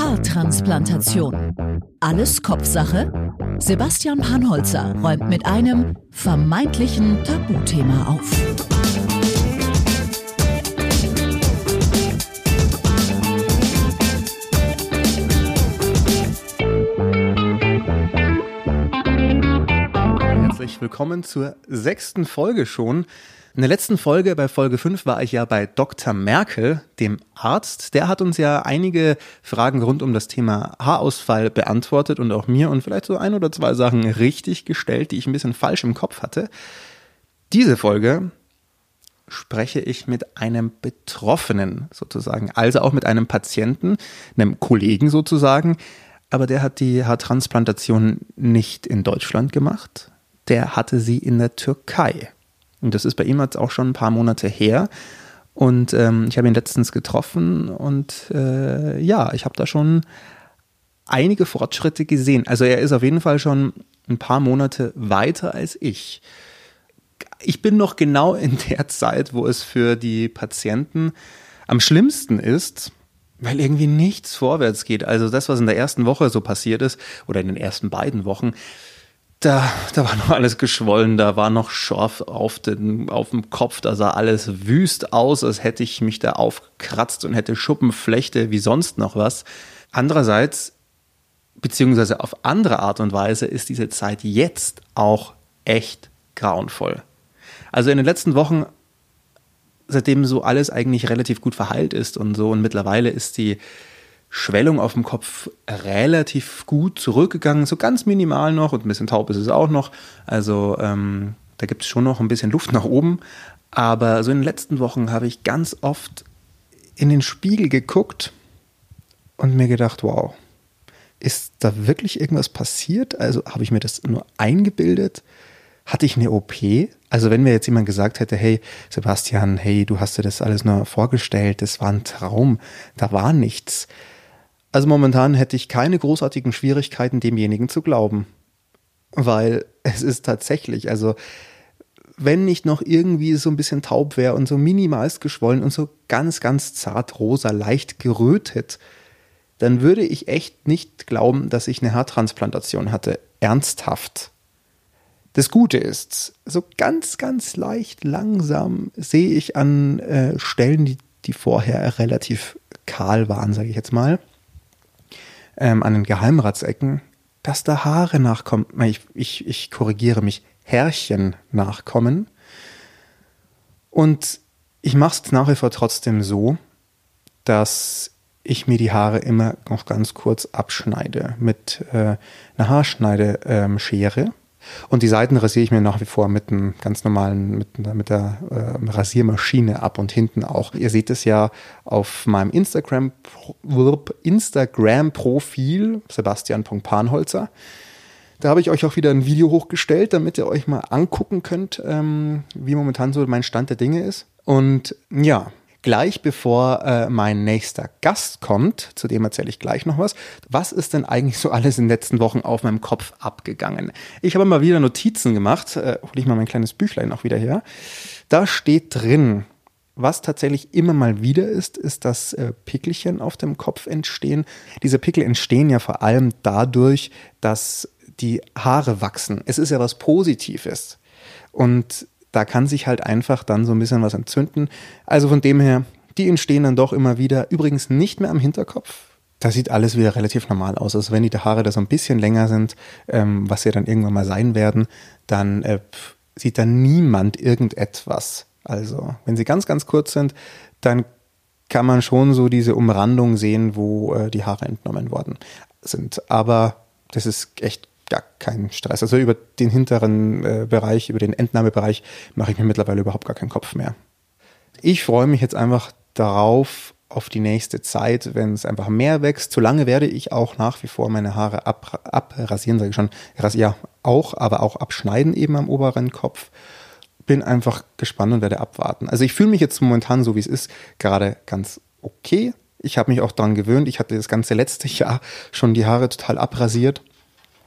Haartransplantation. Alles Kopfsache? Sebastian Panholzer räumt mit einem vermeintlichen Tabuthema auf. Herzlich willkommen zur sechsten Folge schon in der letzten Folge, bei Folge 5, war ich ja bei Dr. Merkel, dem Arzt. Der hat uns ja einige Fragen rund um das Thema Haarausfall beantwortet und auch mir und vielleicht so ein oder zwei Sachen richtig gestellt, die ich ein bisschen falsch im Kopf hatte. Diese Folge spreche ich mit einem Betroffenen sozusagen, also auch mit einem Patienten, einem Kollegen sozusagen, aber der hat die Haartransplantation nicht in Deutschland gemacht, der hatte sie in der Türkei. Und das ist bei ihm jetzt auch schon ein paar Monate her. Und ähm, ich habe ihn letztens getroffen und äh, ja, ich habe da schon einige Fortschritte gesehen. Also er ist auf jeden Fall schon ein paar Monate weiter als ich. Ich bin noch genau in der Zeit, wo es für die Patienten am schlimmsten ist, weil irgendwie nichts vorwärts geht. Also das, was in der ersten Woche so passiert ist oder in den ersten beiden Wochen, da, da war noch alles geschwollen, da war noch Schorf auf, den, auf dem Kopf, da sah alles wüst aus, als hätte ich mich da aufgekratzt und hätte Schuppenflechte wie sonst noch was. Andererseits, beziehungsweise auf andere Art und Weise, ist diese Zeit jetzt auch echt grauenvoll. Also in den letzten Wochen, seitdem so alles eigentlich relativ gut verheilt ist und so, und mittlerweile ist die Schwellung auf dem Kopf relativ gut zurückgegangen, so ganz minimal noch und ein bisschen taub ist es auch noch. Also ähm, da gibt es schon noch ein bisschen Luft nach oben. Aber so in den letzten Wochen habe ich ganz oft in den Spiegel geguckt und mir gedacht, wow, ist da wirklich irgendwas passiert? Also habe ich mir das nur eingebildet? Hatte ich eine OP? Also wenn mir jetzt jemand gesagt hätte, hey Sebastian, hey, du hast dir das alles nur vorgestellt, das war ein Traum, da war nichts also momentan hätte ich keine großartigen Schwierigkeiten, demjenigen zu glauben. Weil es ist tatsächlich, also wenn nicht noch irgendwie so ein bisschen taub wäre und so minimalst geschwollen und so ganz, ganz zart rosa, leicht gerötet, dann würde ich echt nicht glauben, dass ich eine Haartransplantation hatte. Ernsthaft. Das Gute ist, so ganz, ganz leicht langsam sehe ich an äh, Stellen, die, die vorher relativ kahl waren, sage ich jetzt mal, ähm, an den Geheimratsecken, dass da Haare nachkommen. Ich, ich, ich korrigiere mich, Härchen nachkommen. Und ich mache es nach wie vor trotzdem so, dass ich mir die Haare immer noch ganz kurz abschneide mit äh, einer Haarschneideschere. Ähm, und die Seiten rasiere ich mir nach wie vor mit einem ganz normalen, mit, mit der äh, Rasiermaschine ab und hinten auch. Ihr seht es ja auf meinem Instagram, Instagram-Profil, sebastian.panholzer. Da habe ich euch auch wieder ein Video hochgestellt, damit ihr euch mal angucken könnt, ähm, wie momentan so mein Stand der Dinge ist. Und ja, gleich bevor äh, mein nächster Gast kommt, zu dem erzähle ich gleich noch was. Was ist denn eigentlich so alles in den letzten Wochen auf meinem Kopf abgegangen? Ich habe mal wieder Notizen gemacht, äh, hole ich mal mein kleines Büchlein auch wieder her. Da steht drin, was tatsächlich immer mal wieder ist, ist, dass äh, Pickelchen auf dem Kopf entstehen. Diese Pickel entstehen ja vor allem dadurch, dass die Haare wachsen. Es ist ja was Positives. Und da kann sich halt einfach dann so ein bisschen was entzünden. Also von dem her, die entstehen dann doch immer wieder. Übrigens nicht mehr am Hinterkopf. Da sieht alles wieder relativ normal aus. Also wenn die Haare da so ein bisschen länger sind, ähm, was sie dann irgendwann mal sein werden, dann äh, sieht da niemand irgendetwas. Also wenn sie ganz, ganz kurz sind, dann kann man schon so diese Umrandung sehen, wo äh, die Haare entnommen worden sind. Aber das ist echt gar keinen Stress. Also über den hinteren äh, Bereich, über den Entnahmebereich mache ich mir mittlerweile überhaupt gar keinen Kopf mehr. Ich freue mich jetzt einfach darauf, auf die nächste Zeit, wenn es einfach mehr wächst. Solange werde ich auch nach wie vor meine Haare ab, abrasieren, sage ich schon. Ja, auch, aber auch abschneiden eben am oberen Kopf. Bin einfach gespannt und werde abwarten. Also ich fühle mich jetzt momentan, so wie es ist, gerade ganz okay. Ich habe mich auch daran gewöhnt. Ich hatte das ganze letzte Jahr schon die Haare total abrasiert.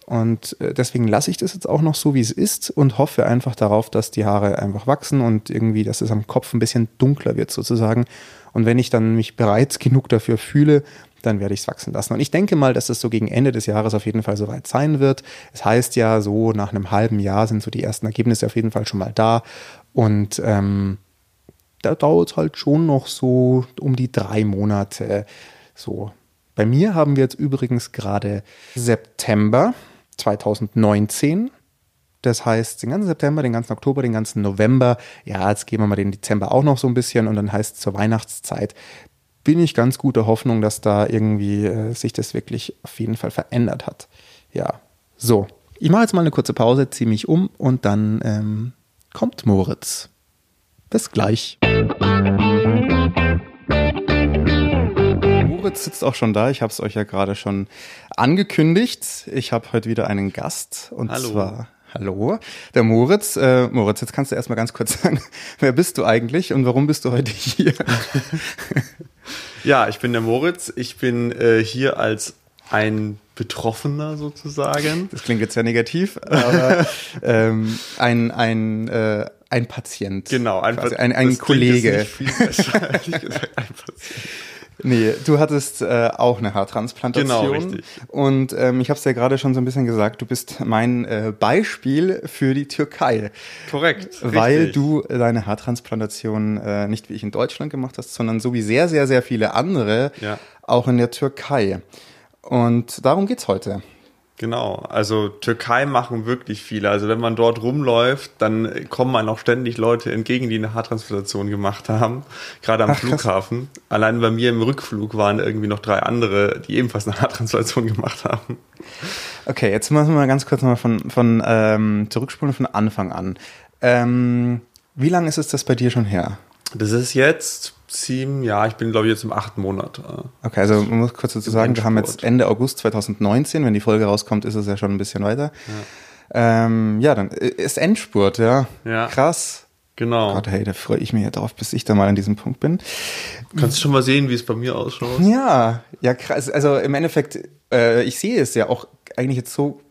Und äh, deswegen lasse ich das jetzt auch noch so, wie es ist und hoffe einfach darauf, dass die Haare einfach wachsen und irgendwie, dass es am Kopf ein bisschen dunkler wird sozusagen. Und wenn ich dann mich bereit genug dafür fühle, dann werde ich es wachsen lassen. Und ich denke mal, dass es so gegen Ende des Jahres auf jeden Fall soweit sein wird. Es heißt ja, so nach einem halben Jahr sind so die ersten Ergebnisse auf jeden Fall schon mal da. Und ähm, da dauert es halt schon noch so um die drei Monate. So. Bei mir haben wir jetzt übrigens gerade September 2019. Das heißt, den ganzen September, den ganzen Oktober, den ganzen November. Ja, jetzt geben wir mal den Dezember auch noch so ein bisschen und dann heißt es zur Weihnachtszeit bin ich ganz guter Hoffnung, dass da irgendwie äh, sich das wirklich auf jeden Fall verändert hat. Ja, so. Ich mache jetzt mal eine kurze Pause, ziehe mich um und dann ähm, kommt Moritz. Bis gleich. Moritz sitzt auch schon da. Ich habe es euch ja gerade schon angekündigt. Ich habe heute wieder einen Gast und Hallo. zwar Hallo, der Moritz. Äh, Moritz, jetzt kannst du erstmal ganz kurz sagen, wer bist du eigentlich und warum bist du heute hier? Ja, ich bin der Moritz. Ich bin äh, hier als ein Betroffener sozusagen. Das klingt jetzt sehr negativ, aber ähm, ein, ein, äh, ein Patient. Genau, ein, quasi, ein, ein Kollege. ein Patient. Nee, du hattest äh, auch eine Haartransplantation. Genau, richtig. Und ähm, ich habe es ja gerade schon so ein bisschen gesagt, du bist mein äh, Beispiel für die Türkei. Korrekt. Weil richtig. du deine Haartransplantation äh, nicht wie ich in Deutschland gemacht hast, sondern so wie sehr, sehr, sehr viele andere Ja. auch in der Türkei. Und darum geht's heute. Genau, also Türkei machen wirklich viele. Also wenn man dort rumläuft, dann kommen einem auch ständig Leute entgegen, die eine Haartransplantation gemacht haben, gerade am Ach, krass. Flughafen. Allein bei mir im Rückflug waren irgendwie noch drei andere, die ebenfalls eine Haartransplantation gemacht haben. Okay, jetzt müssen wir mal ganz kurz mal von, von ähm, zurückspulen von Anfang an. Ähm, wie lange ist es das bei dir schon her? Das ist jetzt sieben, ja, ich bin glaube ich jetzt im achten Monat. äh, Okay, also man muss kurz dazu sagen, wir haben jetzt. Ende August 2019, wenn die Folge rauskommt, ist es ja schon ein bisschen weiter. Ja, ähm, ja dann äh, ist Endspurt, ja. Ja. Krass. Genau. Gott, hey, da freue ich mich ja drauf, bis ich da mal an diesem Punkt bin. Kannst du schon mal sehen, wie es bei mir ausschaut? Ja, ja, krass. Also im Endeffekt, äh, ich sehe es ja auch eigentlich jetzt so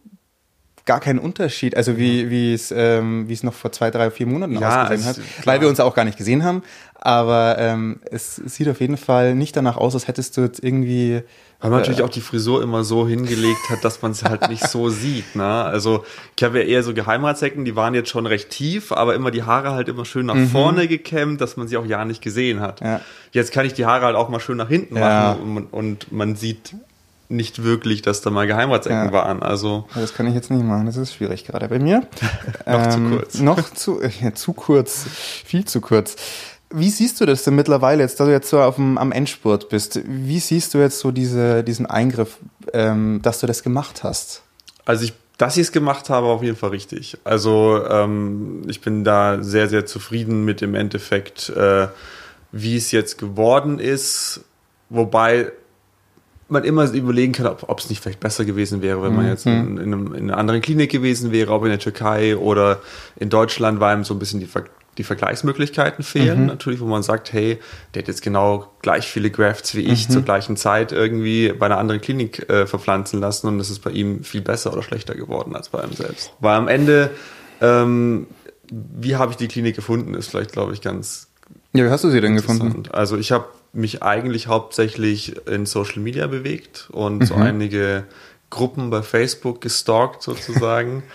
gar keinen Unterschied, also wie, wie es ähm, wie es noch vor zwei, drei, vier Monaten Ja, ausgesehen es- hat, klar. weil wir uns auch gar nicht gesehen haben. Aber ähm, es sieht auf jeden Fall nicht danach aus, als hättest du jetzt irgendwie Weil man natürlich auch die Frisur immer so hingelegt hat, dass man es halt nicht so sieht. Ne? Also ich habe ja eher so Geheimratsecken, die waren jetzt schon recht tief, aber immer die Haare halt immer schön nach vorne gekämmt, dass man sie auch ja nicht gesehen hat. Ja. Jetzt kann ich die Haare halt auch mal schön nach hinten Ja. machen und, und man sieht nicht wirklich, dass da mal Geheimratsecken Ja. waren. Also Das kann ich jetzt nicht machen, das ist schwierig gerade bei mir. Ähm, Noch zu kurz. Noch zu, äh, zu kurz, viel zu kurz. Wie siehst du das denn mittlerweile jetzt, da du jetzt so auf dem, am Endspurt bist? Wie siehst du jetzt so diese, diesen Eingriff, ähm, dass du das gemacht hast? Also ich, dass ich es gemacht habe, auf jeden Fall richtig. Also ähm, ich bin da sehr, sehr zufrieden mit dem Endeffekt, äh, wie es jetzt geworden ist. Wobei man immer überlegen kann, ob es nicht vielleicht besser gewesen wäre, wenn man jetzt in, in, einem, in einer anderen Klinik gewesen wäre, ob in der Türkei oder in Deutschland, weil einem so ein bisschen die, Ver die Vergleichsmöglichkeiten fehlen. Natürlich, wo man sagt, hey, der hat jetzt genau gleich viele Grafts wie ich zur gleichen Zeit irgendwie bei einer anderen Klinik äh, verpflanzen lassen und es ist bei ihm viel besser oder schlechter geworden als bei einem selbst. Weil am Ende, ähm, wie habe ich die Klinik gefunden, ist vielleicht, glaube ich, ganz, Ja, wie hast du sie denn gefunden? Also ich habe mich eigentlich hauptsächlich in Social Media bewegt und so einige Gruppen bei Facebook gestalkt sozusagen.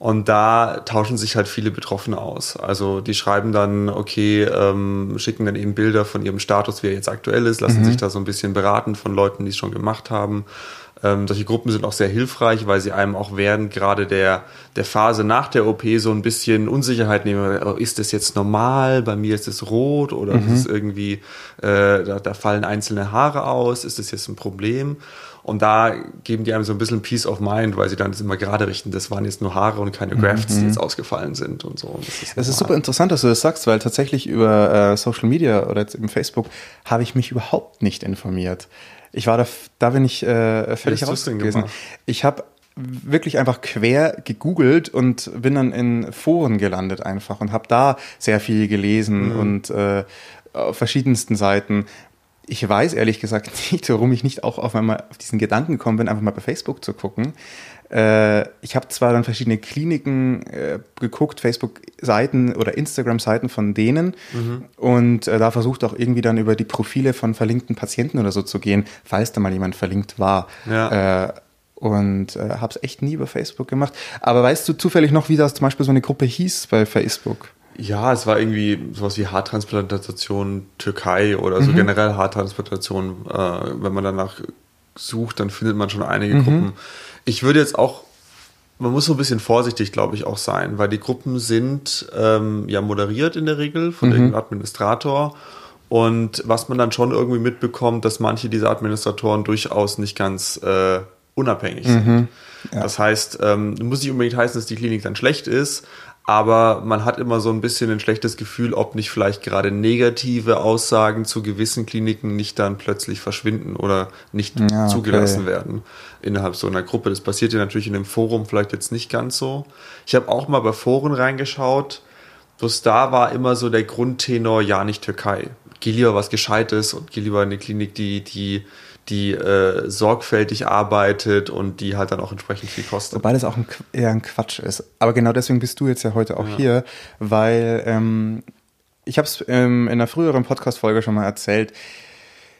Und da tauschen sich halt viele Betroffene aus. Also die schreiben dann, okay, ähm, schicken dann eben Bilder von ihrem Status, wie er jetzt aktuell ist, lassen sich da so ein bisschen beraten von Leuten, die es schon gemacht haben. Ähm, solche Gruppen sind auch sehr hilfreich, weil sie einem auch während gerade der, der Phase nach der OP so ein bisschen Unsicherheit nehmen. Oh, Ist das jetzt normal? Bei mir ist es rot oder ist es irgendwie, äh, da, da fallen einzelne Haare aus? Ist das jetzt ein Problem? Und da geben die einem so ein bisschen Peace of Mind, weil sie dann das immer gerade richten. Das waren jetzt nur Haare und keine Grafts, die jetzt ausgefallen sind und so. Und das ist, Es ist super interessant, dass du das sagst, weil tatsächlich über äh, Social Media oder jetzt im Facebook habe ich mich überhaupt nicht informiert. Ich war da, da bin ich äh, völlig raus gewesen. Ich habe wirklich einfach quer gegoogelt und bin dann in Foren gelandet einfach und habe da sehr viel gelesen Mhm. und äh, auf verschiedensten Seiten. ich weiß ehrlich gesagt nicht, warum ich nicht auch auf einmal auf diesen Gedanken gekommen bin, einfach mal bei Facebook zu gucken. Äh, ich habe zwar dann verschiedene Kliniken äh, geguckt, Facebook-Seiten oder Instagram-Seiten von denen mhm. und äh, da versucht auch irgendwie dann über die Profile von verlinkten Patienten oder so zu gehen, falls da mal jemand verlinkt war. Ja. Äh, und äh, habe es echt nie über Facebook gemacht. Aber weißt du zufällig noch, wie das zum Beispiel so eine Gruppe hieß bei Facebook? Ja, es war irgendwie sowas wie Haartransplantation Türkei oder so mhm. generell Haartransplantation. Äh, wenn man danach sucht, dann findet man schon einige mhm. Gruppen. Ich würde jetzt auch, man muss so ein bisschen vorsichtig, glaube ich, auch sein, weil die Gruppen sind ähm, ja moderiert in der Regel von mhm. irgendeinem Administrator. Und was man dann schon irgendwie mitbekommt, dass manche dieser Administratoren durchaus nicht ganz äh, unabhängig sind. Mhm. Ja. Das heißt, ähm, muss nicht unbedingt heißen, dass die Klinik dann schlecht ist, aber man hat immer so ein bisschen ein schlechtes Gefühl, ob nicht vielleicht gerade negative Aussagen zu gewissen Kliniken nicht dann plötzlich verschwinden oder nicht ja, okay. zugelassen werden innerhalb so einer Gruppe. Das passiert ja natürlich in dem Forum vielleicht jetzt nicht ganz so. Ich habe auch mal bei Foren reingeschaut, bloß da war immer so der Grundtenor, ja, nicht Türkei. Geh lieber was Gescheites und geh lieber in eine Klinik, die, die die äh, sorgfältig arbeitet und die halt dann auch entsprechend viel kostet. Wobei das auch ein, eher ein Quatsch ist. Aber genau deswegen bist du jetzt ja heute auch ja. hier, weil ähm, ich habe es ähm, in einer früheren Podcast-Folge schon mal erzählt,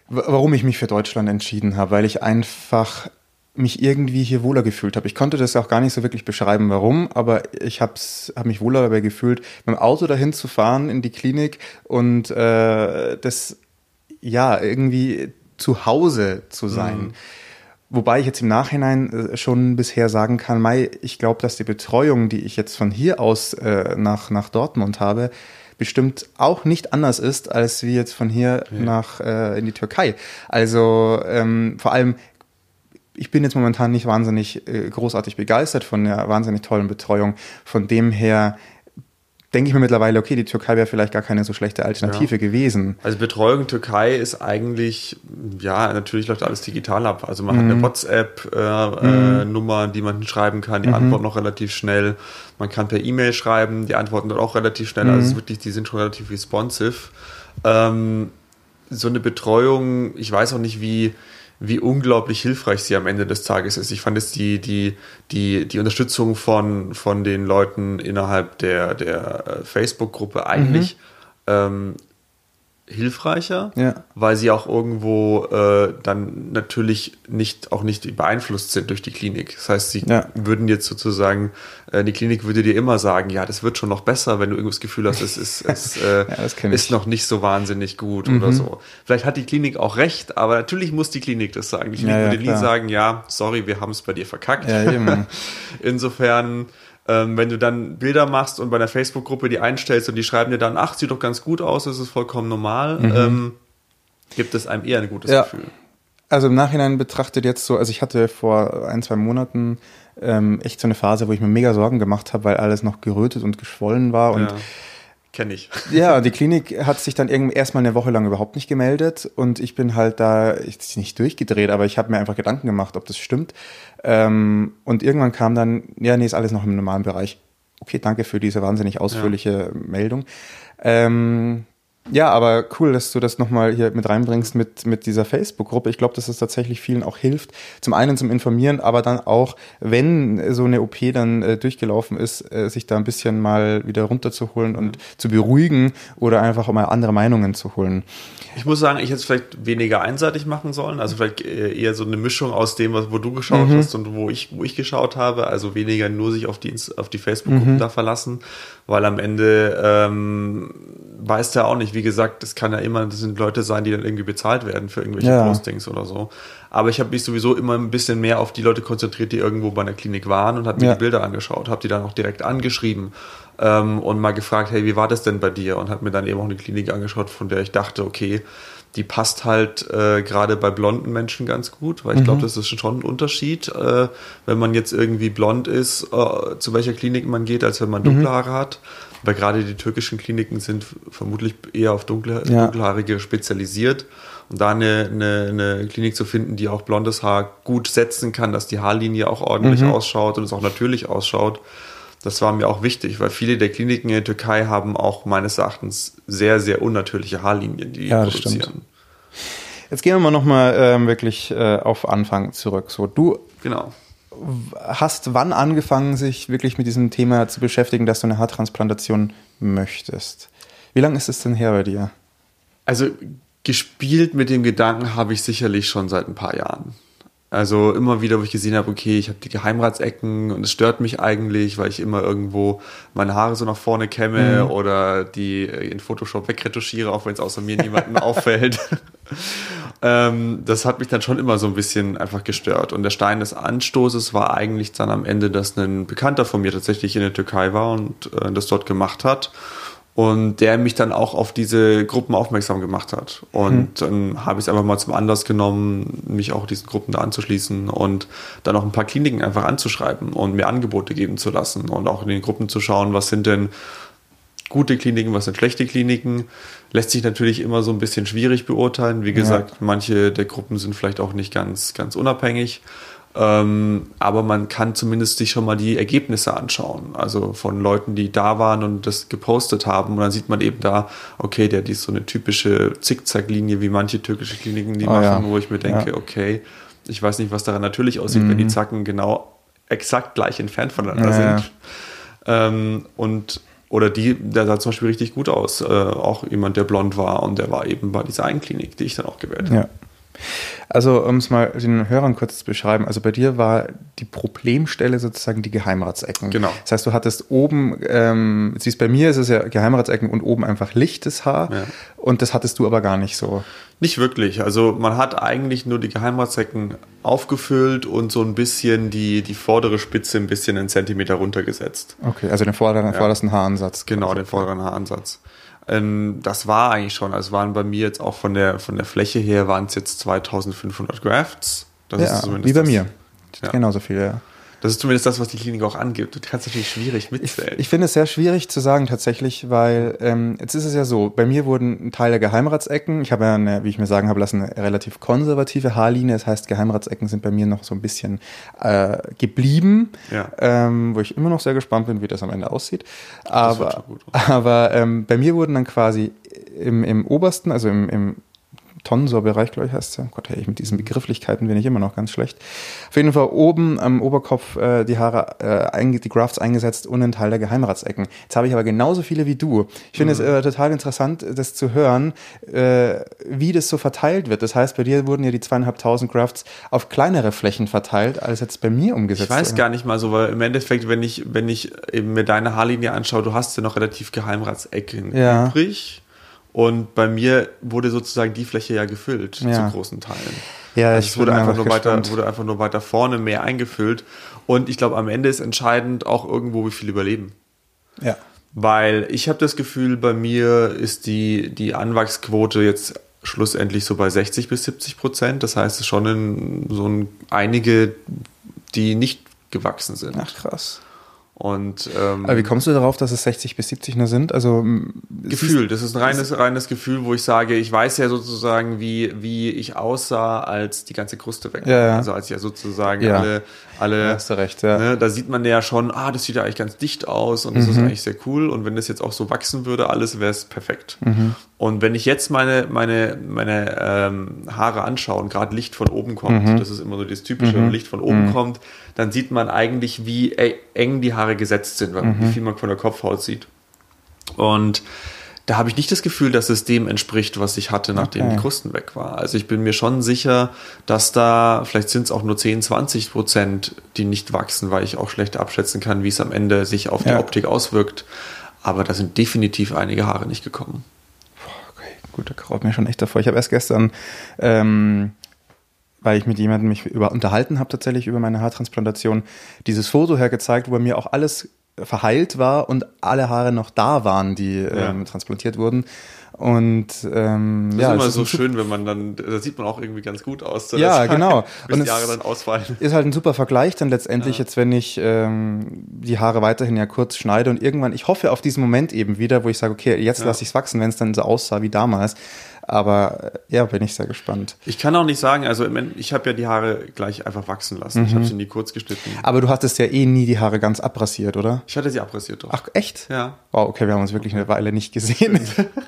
warum ich mich für Deutschland entschieden habe, weil ich einfach mich irgendwie hier wohler gefühlt habe. Ich konnte das auch gar nicht so wirklich beschreiben, warum, aber ich habe hab mich wohler dabei gefühlt, mit dem Auto dahin zu fahren in die Klinik und äh, das ja irgendwie zu Hause zu sein. Mhm. Wobei ich jetzt im Nachhinein äh, schon bisher sagen kann, Mai, ich glaube, dass die Betreuung, die ich jetzt von hier aus äh, nach, nach Dortmund habe, bestimmt auch nicht anders ist, als wie jetzt von hier ja. nach äh, in die Türkei. Also ähm, vor allem, ich bin jetzt momentan nicht wahnsinnig äh, großartig begeistert von der wahnsinnig tollen Betreuung. Von dem her denke ich mir mittlerweile, okay, die Türkei wäre vielleicht gar keine so schlechte Alternative ja. gewesen. Also Betreuung Türkei ist eigentlich, ja, natürlich läuft alles digital ab. Also man mhm. hat eine mhm. WhatsApp-Nummer, äh, mhm. die man schreiben kann, die mhm. antworten noch relativ schnell. Man kann per E-Mail schreiben, die antworten dann auch relativ schnell. Also mhm. wirklich, die sind schon relativ responsive. Ähm, so eine Betreuung, ich weiß auch nicht, wie wie unglaublich hilfreich sie am Ende des Tages ist. Ich fand es die, die, die, die Unterstützung von, von den Leuten innerhalb der, der äh, Facebook-Gruppe eigentlich mhm. ähm, hilfreicher, ja. weil sie auch irgendwo äh, dann natürlich nicht auch nicht beeinflusst sind durch die Klinik. Das heißt, sie ja. würden jetzt sozusagen, äh, die Klinik würde dir immer sagen, ja, das wird schon noch besser, wenn du irgendwas Gefühl hast, es ist, es, äh, ja, ist noch nicht so wahnsinnig gut mhm. oder so. Vielleicht hat die Klinik auch recht, aber natürlich muss die Klinik das sagen. Die Klinik würde nie sagen, ja, sorry, wir haben es bei dir verkackt. Insofern ähm, wenn du dann Bilder machst und bei einer Facebook-Gruppe die einstellst und die schreiben dir dann, ach, sieht doch ganz gut aus, das ist vollkommen normal, mhm. ähm, gibt es einem eher ein gutes ja. Gefühl. Also im Nachhinein betrachtet jetzt so, also ich hatte vor ein, zwei Monaten ähm, echt so eine Phase, wo ich mir mega Sorgen gemacht habe, weil alles noch gerötet und geschwollen war und ja. Kenne ich. Ja, die Klinik hat sich dann irgendwie erstmal eine Woche lang überhaupt nicht gemeldet und ich bin halt da, ich nicht durchgedreht, aber ich habe mir einfach Gedanken gemacht, ob das stimmt. Ähm, und irgendwann kam dann, ja, nee, ist alles noch im normalen Bereich. Okay, danke für diese wahnsinnig ausführliche ja. Meldung. Ähm, ja, aber cool, dass du das nochmal hier mit reinbringst mit, mit dieser Facebook-Gruppe. Ich glaube, dass es tatsächlich vielen auch hilft. Zum einen zum Informieren, aber dann auch, wenn so eine OP dann äh, durchgelaufen ist, äh, sich da ein bisschen mal wieder runterzuholen und mhm. zu beruhigen oder einfach mal andere Meinungen zu holen. Ich muss sagen, ich hätte es vielleicht weniger einseitig machen sollen. Also vielleicht äh, eher so eine Mischung aus dem, wo du geschaut mhm. hast und wo ich, wo ich geschaut habe. Also weniger nur sich auf die, auf die Facebook-Gruppen mhm. da verlassen, weil am Ende ähm, weißt du ja auch nicht, wie gesagt, das kann ja immer, das sind Leute sein, die dann irgendwie bezahlt werden für irgendwelche ja. Postings oder so. Aber ich habe mich sowieso immer ein bisschen mehr auf die Leute konzentriert, die irgendwo bei einer Klinik waren und habe mir ja. die Bilder angeschaut, habe die dann auch direkt angeschrieben ähm, und mal gefragt, hey, wie war das denn bei dir? Und habe mir dann eben auch eine Klinik angeschaut, von der ich dachte, okay, die passt halt äh, gerade bei blonden Menschen ganz gut, weil ich mhm. glaube, das ist schon ein Unterschied, äh, wenn man jetzt irgendwie blond ist, äh, zu welcher Klinik man geht, als wenn man dunkle mhm. Haare hat. Weil gerade die türkischen Kliniken sind vermutlich eher auf dunkle, ja. dunkelhaarige spezialisiert. Und da eine, eine, eine, Klinik zu finden, die auch blondes Haar gut setzen kann, dass die Haarlinie auch ordentlich mhm. ausschaut und es auch natürlich ausschaut, das war mir auch wichtig, weil viele der Kliniken in der Türkei haben auch meines Erachtens sehr, sehr unnatürliche Haarlinien, die ja, produzieren. Jetzt gehen wir mal nochmal ähm, wirklich äh, auf Anfang zurück. So, du Genau. Hast wann angefangen, sich wirklich mit diesem Thema zu beschäftigen, dass du eine Haartransplantation möchtest? Wie lange ist es denn her bei dir? Also gespielt mit dem Gedanken habe ich sicherlich schon seit ein paar Jahren. Also immer wieder, wo ich gesehen habe, okay, ich habe die Geheimratsecken und es stört mich eigentlich, weil ich immer irgendwo meine Haare so nach vorne kämme Mhm. oder die in Photoshop wegretuschiere, auch wenn es außer mir niemandem auffällt. ähm, das hat mich dann schon immer so ein bisschen einfach gestört. Und der Stein des Anstoßes war eigentlich dann am Ende, dass ein Bekannter von mir tatsächlich in der Türkei war und äh, das dort gemacht hat und der mich dann auch auf diese Gruppen aufmerksam gemacht hat. Und dann habe ich es einfach mal zum Anlass genommen, mich auch diesen Gruppen da anzuschließen und dann auch ein paar Kliniken einfach anzuschreiben und mir Angebote geben zu lassen und auch in den Gruppen zu schauen, was sind denn gute Kliniken, was sind schlechte Kliniken. Lässt sich natürlich immer so ein bisschen schwierig beurteilen. Wie gesagt, manche der Gruppen sind vielleicht auch nicht ganz, ganz unabhängig. Ähm, aber man kann zumindest sich schon mal die Ergebnisse anschauen. Also von Leuten, die da waren und das gepostet haben. Und dann sieht man eben da, okay, der hat so eine typische Zickzacklinie wie manche türkische Kliniken, die Oh machen, ja. wo ich mir denke, Ja. okay, ich weiß nicht, was daran natürlich aussieht, wenn die Zacken genau exakt gleich entfernt voneinander ja. sind. Ähm, und oder die, der sah zum Beispiel richtig gut aus. Äh, auch jemand, der blond war und der war eben bei dieser einen Klinik, die ich dann auch gewählt habe. Ja. Also, um es mal den Hörern kurz zu beschreiben, also bei dir war die Problemstelle sozusagen die Geheimratsecken. Genau. Das heißt, du hattest oben, ähm, siehst bei mir ist es ja Geheimratsecken und oben einfach lichtes Haar Ja. und das hattest du aber gar nicht so. Nicht wirklich. Also man hat eigentlich nur die Geheimratsecken aufgefüllt und so ein bisschen die, die vordere Spitze ein bisschen einen Zentimeter runtergesetzt. Okay, also den vorderen, vordersten Haaransatz. Genau, den vorderen Haaransatz. Ähm, das war eigentlich schon, also es waren bei mir jetzt auch von der, von der Fläche her waren es jetzt 2500 Grafts. Das Ja, wie bei das, mir. Ja. Genauso viel, ja. Das ist zumindest das, was die Klinik auch angibt. Du kannst natürlich schwierig Ich, mitzählen. ich finde es sehr schwierig zu sagen tatsächlich, weil ähm, jetzt ist es ja so, bei mir wurden ein Teil der Geheimratsecken, ich habe ja, eine, wie ich mir sagen habe lassen, eine relativ konservative Haarlinie, das heißt Geheimratsecken sind bei mir noch so ein bisschen äh, geblieben, Ja. ähm, wo ich immer noch sehr gespannt bin, wie das am Ende aussieht. Aber, aber ähm, bei mir wurden dann quasi im, im obersten, also im, im Tonsor-Bereich, glaube ich, heißt es ja. Gott, hey, mit diesen Begrifflichkeiten bin ich immer noch ganz schlecht. Auf jeden Fall oben am Oberkopf äh, die Haare, äh, die Grafts eingesetzt und ein Teil der Geheimratsecken. Jetzt habe ich aber genauso viele wie du. Ich finde es äh, total interessant, das zu hören, äh, wie das so verteilt wird. Das heißt, bei dir wurden ja die zweieinhalbtausend Grafts auf kleinere Flächen verteilt, als jetzt bei mir umgesetzt. Ich weiß gar nicht mal so, weil im Endeffekt, wenn ich, wenn ich eben mir deine Haarlinie anschaue, du hast ja noch relativ Geheimratsecken Ja. übrig. Und bei mir wurde sozusagen die Fläche ja gefüllt Ja. zu großen Teilen. Ja, also ich es wurde einfach nur weiter, wurde einfach nur weiter vorne mehr eingefüllt. Und ich glaube, am Ende ist entscheidend auch irgendwo, wie viel überleben. Ja. Weil ich habe das Gefühl, bei mir ist die, die Anwachsquote jetzt schlussendlich so bei 60 bis 70 Prozent. Das heißt, es schon ein, so ein, einige, die nicht gewachsen sind. Ach krass. Und ähm, Aber wie kommst du darauf, dass es 60 bis 70 nur sind? Also Gefühl, das ist ein reines, reines Gefühl, wo ich sage, ich weiß ja sozusagen, wie, wie ich aussah, als die ganze Kruste weg war. Ja, ja. Also als ja sozusagen Ja. alle, alle Ja, hast du recht, ja. ne, da sieht man ja schon, ah, das sieht ja eigentlich ganz dicht aus und das Mhm. ist eigentlich sehr cool. Und wenn das jetzt auch so wachsen würde, alles wäre es perfekt. Mhm. Und wenn ich jetzt meine, meine, meine ähm, Haare anschaue und gerade Licht von oben kommt, Mhm. das ist immer so das typische, wenn Licht von oben kommt, dann sieht man eigentlich, wie eng die Haare gesetzt sind, Mhm. wie viel man von der Kopfhaut sieht. Und da habe ich nicht das Gefühl, dass es dem entspricht, was ich hatte, nachdem Okay. die Krusten weg war. Also ich bin mir schon sicher, dass da, vielleicht sind es auch nur 10, 20 Prozent, die nicht wachsen, weil ich auch schlecht abschätzen kann, wie es am Ende sich auf die Ja. Optik auswirkt. Aber da sind definitiv einige Haare nicht gekommen. Okay, gut, da kraut mir schon echt davor. Ich habe erst gestern, ähm, weil ich mit jemandem mich über, unterhalten habe, tatsächlich über meine Haartransplantation, dieses Foto hergezeigt, wo bei mir auch alles verheilt war und alle Haare noch da waren, die ähm, transplantiert wurden. Und ähm, Das ja, ist immer es so schön, wenn man dann, da sieht man auch irgendwie ganz gut aus. Ja, genau. Bis Und die Haare dann ausfallen. ist halt ein super Vergleich dann letztendlich jetzt, wenn ich ähm, die Haare weiterhin ja kurz schneide und irgendwann, ich hoffe auf diesen Moment eben wieder, wo ich sage, okay, jetzt lasse ich es wachsen, wenn es dann so aussah wie damals. Aber äh, ja, bin ich sehr gespannt. Ich kann auch nicht sagen, also ich habe ja die Haare gleich einfach wachsen lassen. Mhm. Ich habe sie nie kurz geschnitten. Aber du hattest ja eh nie die Haare ganz abrasiert, oder? Ich hatte sie abrasiert, doch. Ach, echt? Ja. Wow, okay, wir haben uns wirklich eine Weile nicht gesehen.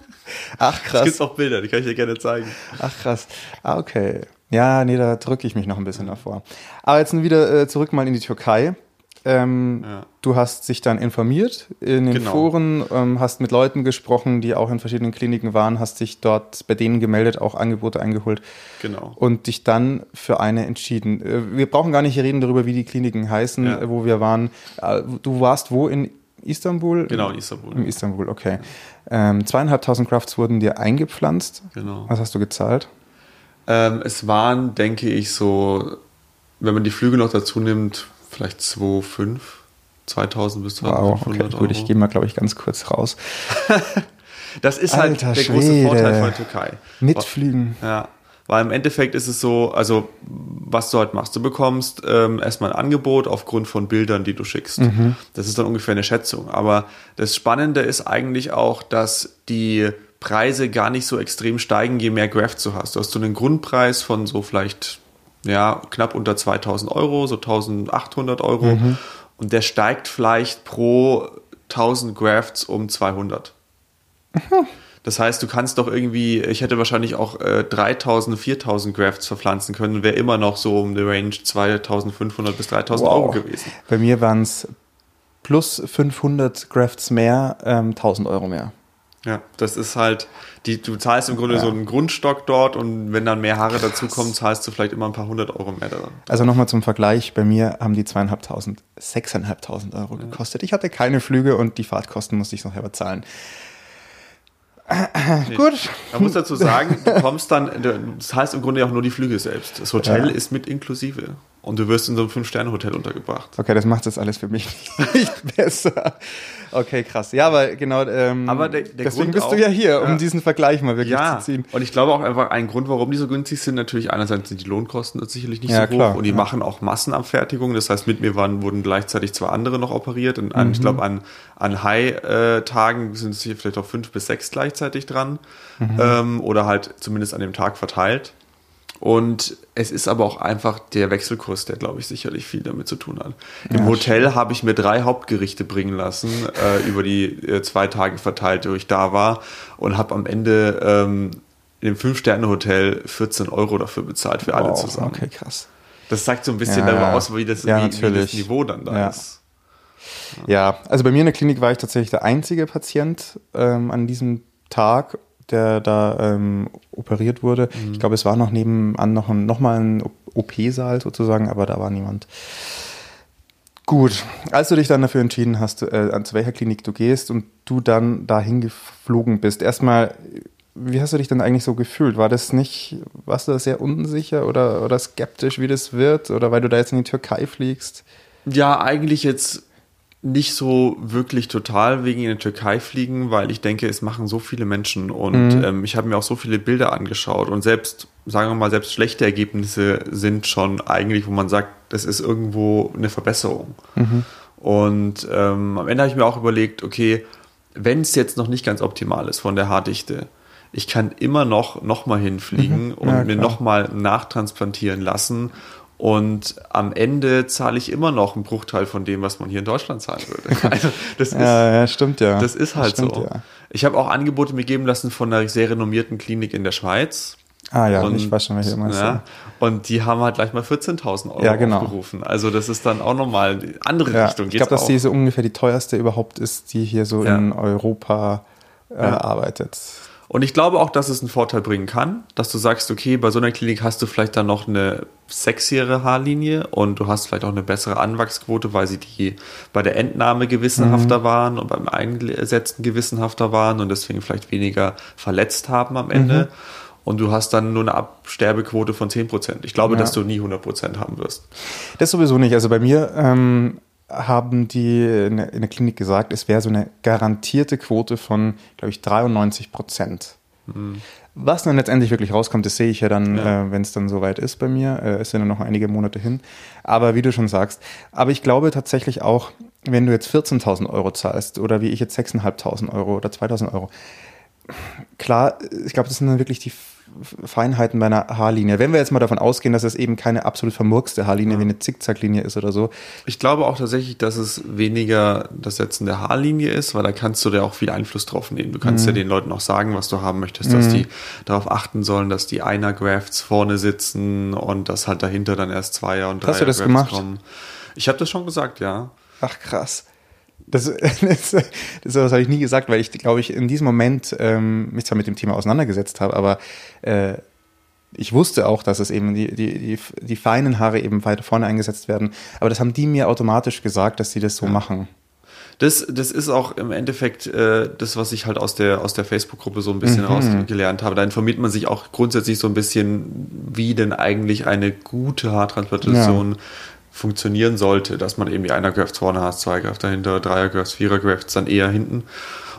Ach, krass. Es gibt auch Bilder, die kann ich dir gerne zeigen. Ach, krass. Ah, okay. Ja, nee, da drücke ich mich noch ein bisschen davor. Aber jetzt wieder äh, zurück mal in die Türkei. Ähm, ja. Du hast dich dann informiert in den genau. Foren, ähm, hast mit Leuten gesprochen, die auch in verschiedenen Kliniken waren, hast dich dort bei denen gemeldet, auch Angebote eingeholt. Genau. Und dich dann für eine entschieden. Äh, wir brauchen gar nicht reden darüber, wie die Kliniken heißen, ja. wo wir waren. Äh, du warst wo in Istanbul? Genau, in Istanbul. In Istanbul, okay. Ähm, zweieinhalbtausend Crafts wurden dir eingepflanzt. Genau. Was hast du gezahlt? Ähm, es waren, denke ich, so, wenn man die Flüge noch dazu nimmt, vielleicht 2,5, 2000 bis 2500 wow, okay, Gut, ich gehe mal, glaube ich, ganz kurz raus. das ist halt Alter, der Schwede. große Vorteil von der Türkei. Mitfliegen. Ja. Weil im Endeffekt ist es so, also was du halt machst, du bekommst ähm, erstmal ein Angebot aufgrund von Bildern, die du schickst. Mhm. Das ist dann ungefähr eine Schätzung. Aber das Spannende ist eigentlich auch, dass die Preise gar nicht so extrem steigen, je mehr Grafts du hast. Du hast so einen Grundpreis von so vielleicht ja, knapp unter 2000 Euro, so 1800 Euro. Mhm. Und der steigt vielleicht pro 1000 Grafts um 200. Mhm. Das heißt, du kannst doch irgendwie, ich hätte wahrscheinlich auch äh, 3000, 4000 Grafts verpflanzen können, wäre immer noch so um die Range 2500 bis 3000 wow. Euro gewesen. Bei mir waren es plus 500 Grafts mehr, ähm, 1000 Euro mehr. Ja, das ist halt, die, du zahlst im Grunde ja. so einen Grundstock dort und wenn dann mehr Haare dazukommen, zahlst du vielleicht immer ein paar hundert Euro mehr daran. Also nochmal zum Vergleich, bei mir haben die zweieinhalbtausend, sechseinhalbtausend Euro ja. gekostet. Ich hatte keine Flüge und die Fahrtkosten musste ich noch selber zahlen. Nee. Gut. Man muss dazu sagen, du kommst dann, das heißt im Grunde auch nur die Flüge selbst. Das Hotel ja. ist mit inklusive. Und du wirst in so einem Fünf-Sterne-Hotel untergebracht. Okay, das macht das alles für mich nicht besser. Okay, krass. Ja, aber genau, ähm, aber der, der deswegen Grund bist auch, du ja hier, um ja. diesen Vergleich mal wirklich ja. zu ziehen. Und ich glaube auch einfach, ein Grund, warum die so günstig sind, natürlich einerseits sind die Lohnkosten sicherlich nicht ja, so hoch klar, und die machen auch Massenabfertigung. Das heißt, mit mir waren, wurden gleichzeitig zwei andere noch operiert. Und an, mhm. ich glaube, an, an High-Tagen sind es hier vielleicht auch fünf bis sechs gleichzeitig dran. Mhm. Ähm, oder halt zumindest an dem Tag verteilt. Und es ist aber auch einfach der Wechselkurs, der, glaube ich, sicherlich viel damit zu tun hat. Im ja, Hotel habe ich mir drei Hauptgerichte bringen lassen, äh, über die äh, zwei Tage verteilt, wo ich da war, und habe am Ende ähm, in dem Fünf-Sterne-Hotel 14 Euro dafür bezahlt für alle wow, zusammen. Okay, krass. Das sagt so ein bisschen ja, darüber aus, wie das, ja, wie, wie das Niveau dann da ist. Ja, also bei mir in der Klinik war ich tatsächlich der einzige Patient ähm, an diesem Tag der da ähm, operiert wurde. Mhm. Ich glaube, es war noch nebenan noch, ein, noch mal ein OP-Saal sozusagen, aber da war niemand. Gut, als du dich dann dafür entschieden hast, äh, zu welcher Klinik du gehst und du dann dahin geflogen bist, erstmal, wie hast du dich dann eigentlich so gefühlt? War das nicht, warst du da sehr unsicher oder, oder skeptisch, wie das wird? Oder weil du da jetzt in die Türkei fliegst? Ja, eigentlich jetzt nicht so wirklich total wegen in die Türkei fliegen, weil ich denke, es machen so viele Menschen und mhm. ähm, ich habe mir auch so viele Bilder angeschaut und selbst, sagen wir mal, selbst schlechte Ergebnisse sind schon eigentlich, wo man sagt, das ist irgendwo eine Verbesserung. Mhm. Und ähm, am Ende habe ich mir auch überlegt, okay, wenn es jetzt noch nicht ganz optimal ist von der Haardichte, ich kann immer noch, noch mal hinfliegen mhm. und ja, mir noch mal nachtransplantieren lassen und am Ende zahle ich immer noch einen Bruchteil von dem, was man hier in Deutschland zahlen würde. Also das ist, ja, ja, stimmt ja. Das ist halt das stimmt, so. Ja. Ich habe auch Angebote mir geben lassen von einer sehr renommierten Klinik in der Schweiz. Ah ja, und, ich weiß schon, welche immer ja, Und die haben halt gleich mal 14.000 Euro ja, genau. aufgerufen. Also das ist dann auch nochmal eine andere ja, Richtung. Ich glaube, dass die so ungefähr die teuerste überhaupt ist, die hier so in Europa äh, arbeitet. Und ich glaube auch, dass es einen Vorteil bringen kann, dass du sagst, okay, bei so einer Klinik hast du vielleicht dann noch eine sexiere Haarlinie und du hast vielleicht auch eine bessere Anwachsquote, weil sie die bei der Entnahme gewissenhafter mhm. waren und beim Einsetzen gewissenhafter waren und deswegen vielleicht weniger verletzt haben am Ende. Mhm. Und du hast dann nur eine Absterbequote von 10%. Ich glaube, ja. dass du nie 100% haben wirst. Das sowieso nicht. Also bei mir ähm, haben die in der Klinik gesagt, es wäre so eine garantierte Quote von, glaube ich, 93 Prozent. Mhm. Was dann letztendlich wirklich rauskommt, das sehe ich ja dann, ja. äh, wenn es dann soweit ist bei mir. Äh, es sind ja noch einige Monate hin. Aber wie du schon sagst, aber ich glaube tatsächlich auch, wenn du jetzt 14.000 Euro zahlst oder wie ich jetzt 6.500 Euro oder 2.000 Euro, klar, ich glaube, das sind dann wirklich die Feinheiten bei einer Haarlinie. Wenn wir jetzt mal davon ausgehen, dass es eben keine absolut vermurkste Haarlinie ja. wie eine Zickzacklinie ist oder so. Ich glaube auch tatsächlich, dass es weniger das Setzen der Haarlinie ist, weil da kannst du da auch viel Einfluss drauf nehmen. Du kannst mhm. ja den Leuten auch sagen, was du haben möchtest, dass mhm. die darauf achten sollen, dass die Einer-Grafts vorne sitzen und dass halt dahinter dann erst Zweier und Dreier Hast du das gemacht? kommen. Ich habe das schon gesagt, ja. Ach krass. Das, das, das, das habe ich nie gesagt, weil ich, glaube ich, in diesem Moment ähm, mich zwar mit dem Thema auseinandergesetzt habe, aber äh, ich wusste auch, dass es eben die, die, die, die feinen Haare eben weiter vorne eingesetzt werden. Aber das haben die mir automatisch gesagt, dass sie das so ja. machen. Das, das ist auch im Endeffekt äh, das, was ich halt aus der, aus der Facebook-Gruppe so ein bisschen mhm. rausgelernt habe. Da informiert man sich auch grundsätzlich so ein bisschen, wie denn eigentlich eine gute Haartransplantation ja funktionieren sollte, dass man eben die Einer-Grafts vorne hast, zwei Grafts dahinter, Dreier-Grafts, Vierer-Grafts dann eher hinten.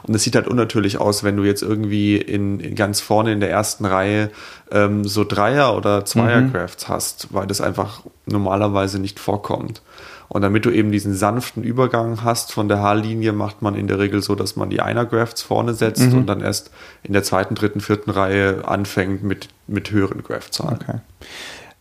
Und es sieht halt unnatürlich aus, wenn du jetzt irgendwie in, in ganz vorne in der ersten Reihe ähm, so Dreier- oder Zweier-Grafts mhm. hast, weil das einfach normalerweise nicht vorkommt. Und damit du eben diesen sanften Übergang hast von der Haarlinie, macht man in der Regel so, dass man die Einer-Grafts vorne setzt mhm. und dann erst in der zweiten, dritten, vierten Reihe anfängt mit, mit höheren Graftzahlen. Okay.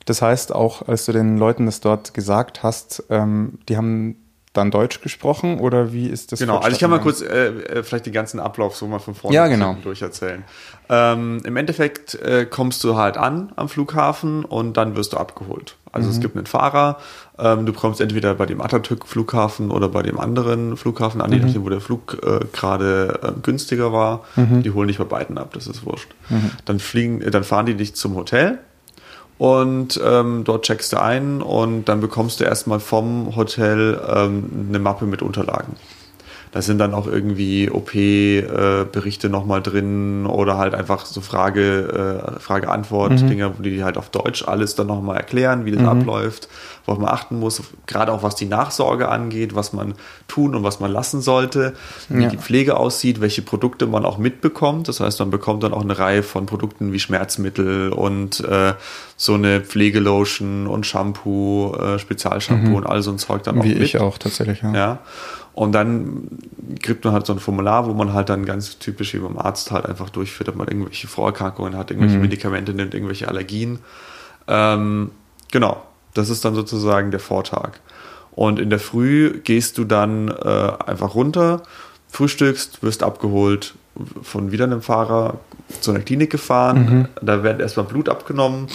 Das heißt, auch als du den Leuten das dort gesagt hast, ähm, die haben dann Deutsch gesprochen oder wie ist das? Genau, also ich kann mal kurz äh, äh, vielleicht den ganzen Ablauf so mal von vorne ja, genau. durcherzählen. Ähm, Im Endeffekt äh, kommst du halt an am Flughafen und dann wirst du abgeholt. Also mhm. es gibt einen Fahrer, ähm, du kommst entweder bei dem Atatürk-Flughafen oder bei dem anderen Flughafen an, mhm. je nachdem, wo der Flug äh, gerade äh, günstiger war. Mhm. Die holen dich bei beiden ab, das ist wurscht. Mhm. Dann fliegen, äh, dann fahren die dich zum Hotel und ähm, dort checkst du ein und dann bekommst du erstmal vom Hotel ähm, eine Mappe mit Unterlagen. Da sind dann auch irgendwie OP-Berichte äh, nochmal drin oder halt einfach so Frage, äh, Frage-Antwort-Dinger, mhm. wo die halt auf Deutsch alles dann nochmal erklären, wie das mhm. abläuft, worauf man achten muss, gerade auch was die Nachsorge angeht, was man tun und was man lassen sollte, wie ja. die Pflege aussieht, welche Produkte man auch mitbekommt. Das heißt, man bekommt dann auch eine Reihe von Produkten wie Schmerzmittel und äh, so eine Pflegelotion und Shampoo, äh, Spezialshampoo mhm. und all so ein Zeug dann auch wie mit. Wie ich auch tatsächlich, ja. ja. Und dann kriegt man halt so ein Formular, wo man halt dann ganz typisch wie beim Arzt halt einfach durchführt, ob man irgendwelche Vorerkrankungen hat, irgendwelche mhm. Medikamente nimmt, irgendwelche Allergien. Ähm, genau, das ist dann sozusagen der Vortag. Und in der Früh gehst du dann äh, einfach runter, frühstückst, wirst abgeholt von wieder einem Fahrer zu einer Klinik gefahren. Mhm. Da wird erstmal Blut abgenommen.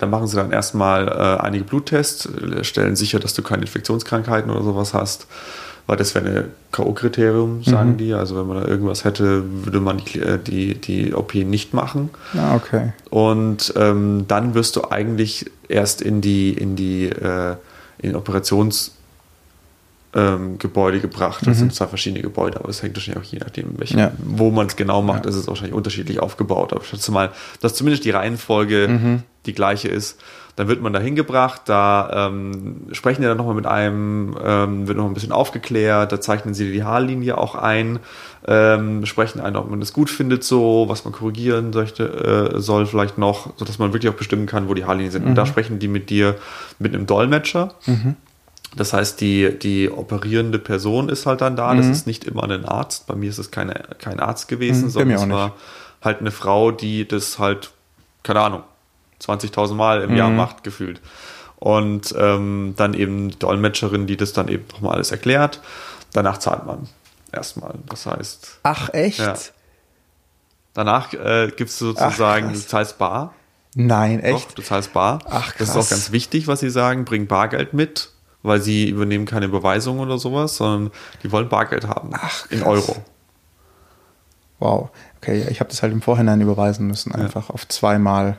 Dann machen sie dann erstmal äh, einige Bluttests, stellen sicher, dass du keine Infektionskrankheiten oder sowas hast weil das wäre ein K.O.-Kriterium, sagen mhm. die. Also wenn man da irgendwas hätte, würde man die, äh, die, die OP nicht machen. Ah, okay. Und ähm, dann wirst du eigentlich erst in die, in die äh, in Operations- ähm, gebracht. Das mhm. sind zwar verschiedene Gebäude, aber es hängt wahrscheinlich auch je nachdem, welche, ja. wo man es genau macht, ja. ist es wahrscheinlich unterschiedlich aufgebaut. Aber ich schätze mal, dass zumindest die Reihenfolge mhm. die gleiche ist. Dann wird man da hingebracht, da ähm, sprechen die dann nochmal mit einem, ähm, wird noch ein bisschen aufgeklärt, da zeichnen sie die Haarlinie auch ein, ähm, sprechen ein, ob man das gut findet so, was man korrigieren möchte, äh, soll vielleicht noch, sodass man wirklich auch bestimmen kann, wo die Haarlinien sind. Mhm. Und da mhm. sprechen die mit dir mit einem Dolmetscher. Mhm. Das heißt, die, die operierende Person ist halt dann da. Mhm. Das ist nicht immer ein Arzt. Bei mir ist es keine, kein Arzt gewesen, mhm, sondern es war halt eine Frau, die das halt, keine Ahnung, 20.000 Mal im mhm. Jahr macht, gefühlt. Und ähm, dann eben Dolmetscherin, die das dann eben nochmal alles erklärt. Danach zahlt man erstmal. Das heißt. Ach, echt? Ja. Danach äh, gibst du sozusagen, Ach, du zahlst bar. Nein, echt? Doch, du zahlst bar. Ach, krass. Das ist auch ganz wichtig, was sie sagen. Bring Bargeld mit, weil sie übernehmen keine Überweisung oder sowas, sondern die wollen Bargeld haben. Ach, krass. In Euro. Wow. Okay, ich habe das halt im Vorhinein überweisen müssen, einfach ja. auf zweimal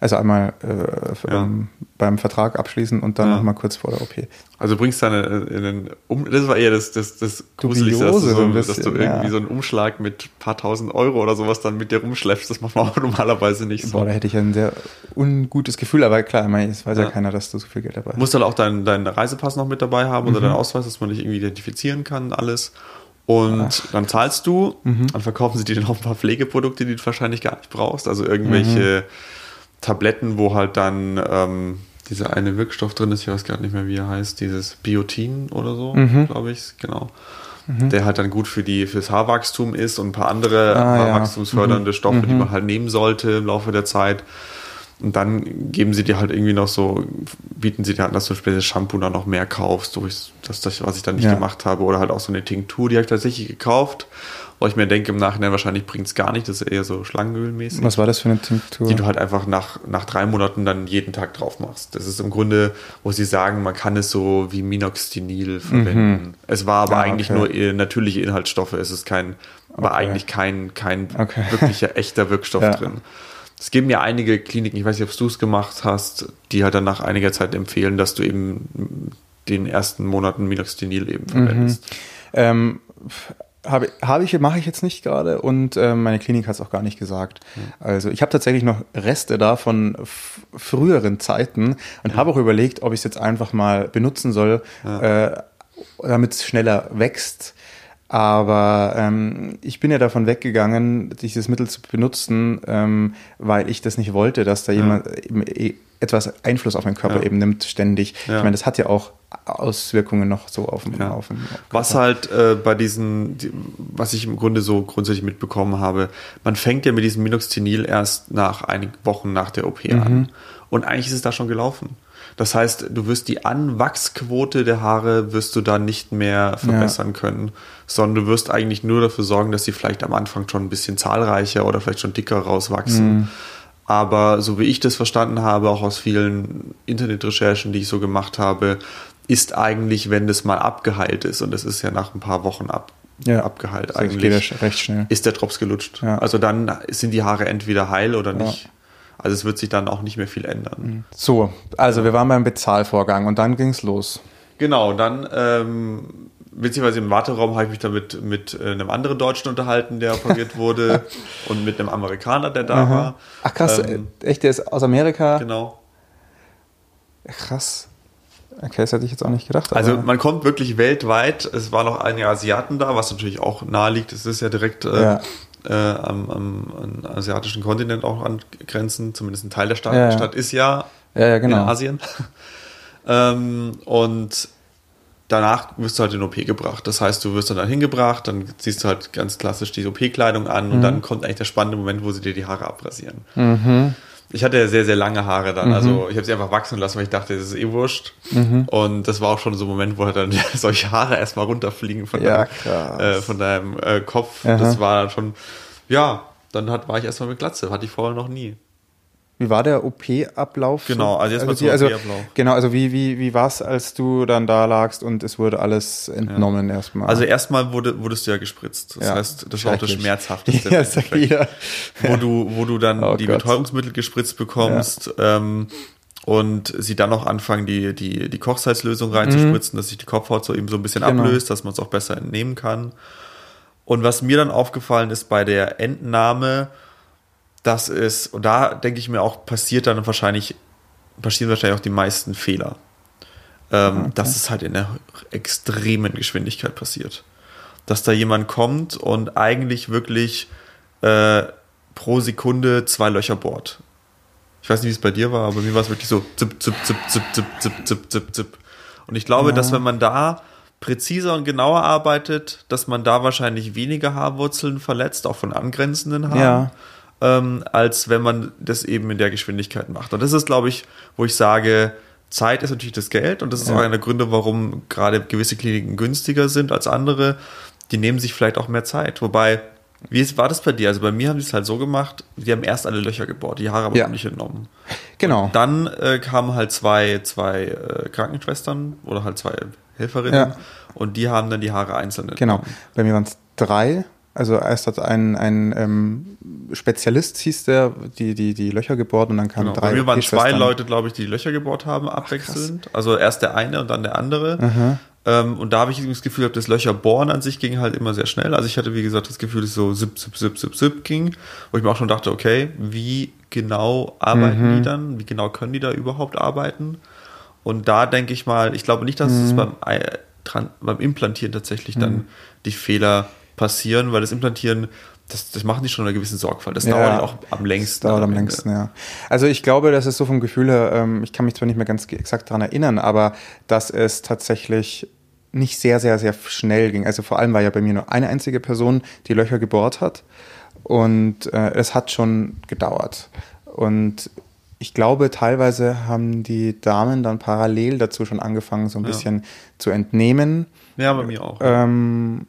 also einmal äh, ja. ähm, beim Vertrag abschließen und dann ja. nochmal kurz vor der OP. Also bringst du dann in den um das war eher das, das, das Gruseligste, dass du, so, bisschen, dass du irgendwie ja. so einen Umschlag mit ein paar tausend Euro oder sowas dann mit dir rumschleppst. Das macht man auch normalerweise nicht so. Boah, da hätte ich ein sehr ungutes Gefühl, aber klar, ich meine, es weiß ja. keiner, dass du so viel Geld dabei hast. Du musst dann auch deinen dein Reisepass noch mit dabei haben mhm. oder deinen Ausweis, dass man dich irgendwie identifizieren kann, alles. Und Ach. dann zahlst du, mhm. dann verkaufen sie dir noch ein paar Pflegeprodukte, die du wahrscheinlich gar nicht brauchst. Also irgendwelche mhm Tabletten, wo halt dann ähm, dieser eine Wirkstoff drin ist, ich weiß gar nicht mehr, wie er heißt, dieses Biotin oder so, mhm. glaube ich, genau. mhm. der halt dann gut für die fürs Haarwachstum ist und ein paar andere ah, haarwachstumsfördernde ja. Stoffe, die mhm. man halt nehmen sollte im Laufe der Zeit. Und dann geben sie dir halt irgendwie noch so, bieten sie dir halt, dass du später Shampoo dann noch mehr kaufst, durch das, das was ich dann nicht ja. gemacht habe. Oder halt auch so eine Tinktur, die habe ich tatsächlich gekauft. Wo ich mir denke, im Nachhinein wahrscheinlich bringt es gar nicht, das ist eher so Schlangenölmäßig. Was war das für eine Tinktur? Die du halt einfach nach, nach drei Monaten dann jeden Tag drauf machst. Das ist im Grunde, wo sie sagen, man kann es so wie Minoxidil verwenden. Mhm. Es war aber ah, eigentlich okay. nur natürliche Inhaltsstoffe. Es ist kein, war okay. eigentlich kein, kein okay. wirklicher, echter Wirkstoff ja. drin. Es geben ja einige Kliniken, ich weiß nicht, ob du es gemacht hast, die halt dann nach einiger Zeit empfehlen, dass du eben den ersten Monaten Minoxidil eben verwendest. Mhm. Ähm, habe hab ich, mache ich jetzt nicht gerade und äh, meine Klinik hat es auch gar nicht gesagt. Mhm. Also ich habe tatsächlich noch Reste da von früheren Zeiten und mhm. habe auch überlegt, ob ich es jetzt einfach mal benutzen soll, ja. äh, damit es schneller wächst. Aber ähm, ich bin ja davon weggegangen, dieses Mittel zu benutzen, ähm, weil ich das nicht wollte, dass da ja. jemand e, etwas Einfluss auf meinen Körper ja. eben nimmt, ständig. Ja. Ich meine, das hat ja auch Auswirkungen noch so auf den, ja. auf den Körper. Was halt äh, bei diesen, die, was ich im Grunde so grundsätzlich mitbekommen habe, man fängt ja mit diesem Minoxidil erst nach einigen Wochen nach der OP mhm. an. Und eigentlich ist es da schon gelaufen. Das heißt, du wirst die Anwachsquote der Haare wirst du da nicht mehr verbessern ja. können, sondern du wirst eigentlich nur dafür sorgen, dass sie vielleicht am Anfang schon ein bisschen zahlreicher oder vielleicht schon dicker rauswachsen. Mhm. Aber so wie ich das verstanden habe, auch aus vielen Internetrecherchen, die ich so gemacht habe, ist eigentlich, wenn das mal abgeheilt ist, und das ist ja nach ein paar Wochen ab, ja. abgeheilt also eigentlich, recht schnell. ist der Drops gelutscht. Ja. Also dann sind die Haare entweder heil oder nicht. Ja. Also es wird sich dann auch nicht mehr viel ändern. Mhm. So, also wir waren beim Bezahlvorgang und dann ging es los. Genau, dann ähm, beziehungsweise im Warteraum habe ich mich dann mit, äh, einem anderen Deutschen unterhalten, der operiert wurde und mit einem Amerikaner, der da Aha. war. Ach krass, ähm, echt, der ist aus Amerika? Genau. Krass. Okay, das hätte ich jetzt auch nicht gedacht. Also man kommt wirklich weltweit. Es waren noch einige Asiaten da, was natürlich auch nahe liegt. Es ist ja direkt äh, ja äh, am, am, am, asiatischen Kontinent auch angrenzen. Zumindest ein Teil der Stadt, ja, ja. Stadt ist ja, ja genau. in Asien. ähm, und danach wirst du halt in OP gebracht. Das heißt, du wirst dann, dann hingebracht, dann ziehst du halt ganz klassisch die OP-Kleidung an mhm. und dann kommt eigentlich der spannende Moment, wo sie dir die Haare abrasieren. Mhm. Ich hatte ja sehr, sehr lange Haare dann. Mhm. Also ich habe sie einfach wachsen lassen, weil ich dachte, das ist eh wurscht. Mhm. Und das war auch schon so ein Moment, wo halt dann solche Haare erstmal runterfliegen von ja, deinem, äh, von deinem äh, Kopf. Aha. Das war dann schon, ja, dann hat, war ich erstmal mit Glatze. Hatte ich vorher noch nie. Wie war der OP-Ablauf? Genau, also jetzt also, also Genau, also wie, wie, wie war es, als du dann da lagst und es wurde alles entnommen ja. erstmal? Also erstmal wurde, wurdest du ja gespritzt. Das ja, heißt, das war auch das Schmerzhafteste. Ja, sag jeder. Wo du, wo du dann oh die Gott. Betäubungsmittel gespritzt bekommst. Ja. Ähm, und sie dann noch anfangen, die, die, die Kochsalzlösung reinzuspritzen, mhm. dass sich die Kopfhaut so eben so ein bisschen genau. ablöst, dass man es auch besser entnehmen kann. Und was mir dann aufgefallen ist bei der Entnahme, das ist, und da denke ich mir auch, passiert dann wahrscheinlich, passieren wahrscheinlich auch die meisten Fehler. Ähm, okay. Dass es halt in einer extremen Geschwindigkeit passiert. Dass da jemand kommt und eigentlich wirklich äh, pro Sekunde zwei Löcher bohrt. Ich weiß nicht, wie es bei dir war, aber mir war es wirklich so zip, zip, zip, zip, zip, zip, zip, zip, zip. Und ich glaube, ja. dass wenn man da präziser und genauer arbeitet, dass man da wahrscheinlich weniger Haarwurzeln verletzt, auch von angrenzenden Haaren. Ja ähm, als wenn man das eben in der Geschwindigkeit macht. Und das ist, glaube ich, wo ich sage, Zeit ist natürlich das Geld und das ist ja. auch einer der Gründe, warum gerade gewisse Kliniken günstiger sind als andere. Die nehmen sich vielleicht auch mehr Zeit. Wobei, wie war das bei dir? Also bei mir haben die es halt so gemacht, die haben erst alle Löcher gebohrt, die Haare aber ja. nicht entnommen. Genau. Und dann äh, kamen halt zwei, zwei äh, Krankenschwestern oder halt zwei Helferinnen ja. und die haben dann die Haare einzeln entnommen. Genau. Bei mir waren es drei also erst hat ein, ein ähm, Spezialist hieß der, die, die, die Löcher gebohrt und dann kamen genau. drei. Bei mir waren zwei Leute, glaube ich, die, Löcher gebohrt haben, abwechselnd. Ach, also erst der eine und dann der andere. Ähm, und da habe ich das Gefühl, das Löcher bohren an sich ging halt immer sehr schnell. Also ich hatte, wie gesagt, das Gefühl, dass es so zip, zip, zip, zip, zip ging, wo ich mir auch schon dachte, okay, wie genau arbeiten mhm. die dann? Wie genau können die da überhaupt arbeiten? Und da denke ich mal, ich glaube nicht, dass mhm. es beim, beim Implantieren tatsächlich dann mhm. die Fehler passieren, weil das Implantieren, das, das machen die schon in einer gewissen Sorgfalt. Das ja, dauert auch am längsten. Das dauert am, am längsten, ja. Also ich glaube, dass es so vom Gefühl her, ähm, ich kann mich zwar nicht mehr ganz exakt daran erinnern, aber dass es tatsächlich nicht sehr, sehr, sehr schnell ging. Also vor allem war ja bei mir nur eine einzige Person, die Löcher gebohrt hat. Und äh, es hat schon gedauert. Und ich glaube, teilweise haben die Damen dann parallel dazu schon angefangen, so ein Ja. bisschen zu entnehmen. Ja, bei mir auch. Ähm,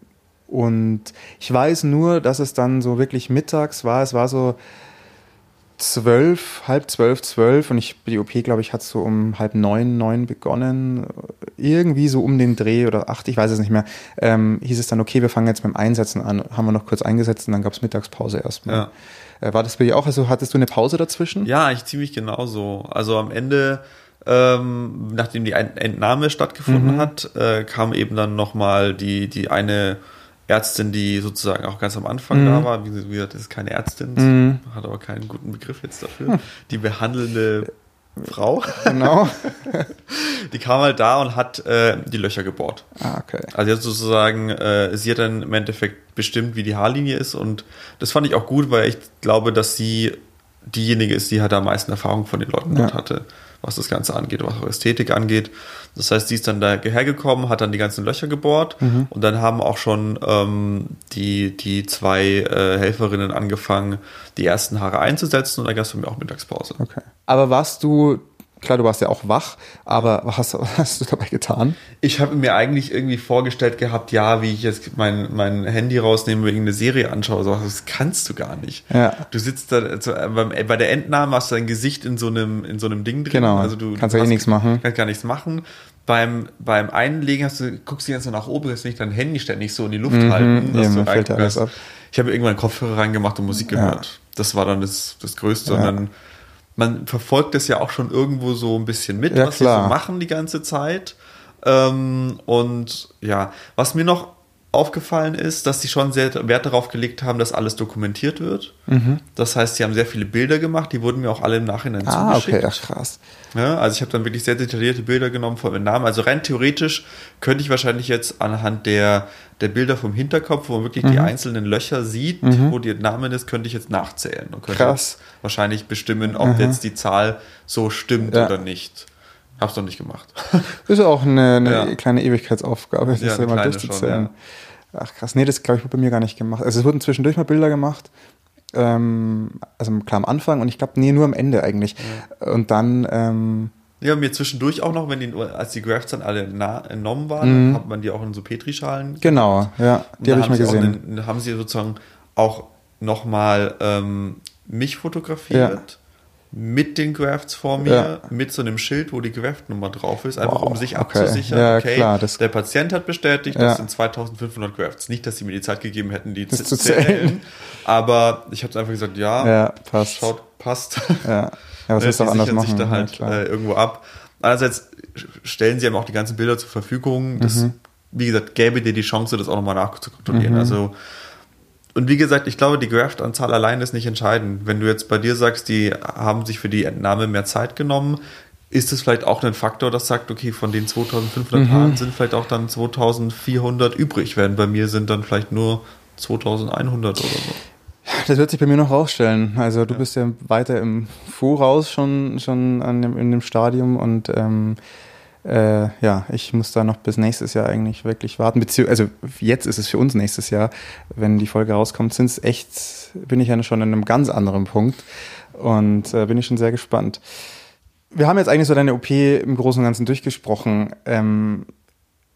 und ich weiß nur, dass es dann so wirklich mittags war. Es war so zwölf, halb zwölf, zwölf und ich, die OP, glaube ich, hat so um halb neun, neun begonnen. Irgendwie so um den Dreh oder acht, ich weiß es nicht mehr. Ähm, hieß es dann, okay, wir fangen jetzt beim Einsetzen an. Haben wir noch kurz eingesetzt und dann gab es Mittagspause erstmal. Äh, war das bei dir auch? Also hattest du eine Pause dazwischen? Ja, ich ziemlich genauso. Also am Ende, ähm, nachdem die Entnahme stattgefunden Mhm. hat, äh, kam eben dann nochmal die, die eine Ärztin, die sozusagen auch ganz am Anfang Mhm. da war. Wie gesagt, das ist keine Ärztin, Mhm. hat aber keinen guten Begriff jetzt dafür. Die behandelnde Frau, Genau. die kam halt da und hat äh, die Löcher gebohrt. ah, okay. Also jetzt sozusagen, äh, sie hat dann im Endeffekt bestimmt, wie die Haarlinie ist und das fand ich auch gut, weil ich glaube, dass sie diejenige ist, die halt am meisten Erfahrung von den Leuten dort Ja. hatte, was das Ganze angeht, was auch Ästhetik angeht. Das heißt, sie ist dann da hergekommen, hat dann die ganzen Löcher gebohrt Mhm. und dann haben auch schon ähm, die, die zwei äh, Helferinnen angefangen, die ersten Haare einzusetzen und dann gab es bei mir auch Mittagspause. Okay. Aber warst du, klar, du warst ja auch wach, aber was hast, du dabei getan? Ich habe mir eigentlich irgendwie vorgestellt gehabt, ja, wie ich jetzt mein, mein Handy rausnehme, irgendeine Serie anschaue. So, das kannst du gar nicht. Ja. Du sitzt da, also, äh, äh, bei der Entnahme hast du dein Gesicht in so einem, in so einem Ding drin. Genau. Also du Kannst ja eh nichts machen. Kannst gar nichts machen. Beim, beim Einlegen hast du, guckst du ganz so nach oben, kannst nicht dein Handy ständig so in die Luft halten. dass eben, du fällt ja alles ab. Ich habe irgendwann Kopfhörer reingemacht und Musik gehört. Das war dann das, das Größte. Und Ja. dann, man verfolgt das ja auch schon irgendwo so ein bisschen mit, Ja, was sie so klar. machen die ganze Zeit. Ähm, und ja, was mir noch aufgefallen ist, dass sie schon sehr Wert darauf gelegt haben, dass alles dokumentiert wird. Mhm. Das heißt, sie haben sehr viele Bilder gemacht, die wurden mir auch alle im Nachhinein Ah, zugeschickt. okay, ach krass. Ja, also ich habe dann wirklich sehr detaillierte Bilder genommen von den Namen. Also rein theoretisch könnte ich wahrscheinlich jetzt anhand der, der Bilder vom Hinterkopf, wo man wirklich Mhm. die einzelnen Löcher sieht, wo die Namen ist, könnte ich jetzt nachzählen und könnte Krass. wahrscheinlich bestimmen, ob jetzt die Zahl so stimmt Ja. oder nicht. Hab's noch nicht gemacht. Ist ja auch eine, eine Ja. kleine Ewigkeitsaufgabe, das Ja, mal kleine durchzuzählen. schon, Ach krass, nee, das glaube ich wurde bei mir gar nicht gemacht. Also es wurden zwischendurch mal Bilder gemacht. Ähm, also klar am Anfang und ich glaube, nee, nur am Ende eigentlich. Und dann, ähm, Ja, mir zwischendurch auch noch, wenn die, als die Grafts dann alle nah, entnommen waren, hat man die auch in so Petrischalen genau, ja, die habe ich mal gesehen. einen- haben sie sozusagen auch nochmal ähm, mich fotografiert. Mit den Grafts vor mir, Ja. mit so einem Schild, wo die Graft-Nummer drauf ist, einfach Wow, um sich okay. abzusichern, Ja, okay, klar, der Patient hat bestätigt, Ja. das sind 2500 Grafts. Nicht, dass sie mir die Zeit gegeben hätten, die zu zählen, zählen. aber ich habe einfach gesagt, ja, Ja, passt. schaut, passt. Ja, ja was die auch anders machen? sich da halt äh, irgendwo ab. Andererseits stellen sie einem auch die ganzen Bilder zur Verfügung. Das, Mhm. wie gesagt, gäbe dir die Chance, das auch nochmal nachzukontrollieren. Mhm. Also, und wie gesagt, ich glaube, die Graft-Anzahl allein ist nicht entscheidend. Wenn du jetzt bei dir sagst, die haben sich für die Entnahme mehr Zeit genommen, ist es vielleicht auch ein Faktor, das sagt, okay, von den 2500 Mhm. Haaren sind vielleicht auch dann 2400 übrig, während bei mir sind dann vielleicht nur 2100 oder so. Das wird sich bei mir noch rausstellen. Also du bist ja weiter im Voraus schon, schon an dem, in dem Stadium und ähm, äh, ja, ich muss da noch bis nächstes Jahr eigentlich wirklich warten. Bezieh also jetzt ist es für uns nächstes Jahr, wenn die Folge rauskommt, sind es echt, bin ich ja schon in einem ganz anderen Punkt und äh, bin ich schon sehr gespannt. Wir haben jetzt eigentlich so deine OP im Großen und Ganzen durchgesprochen. Ähm,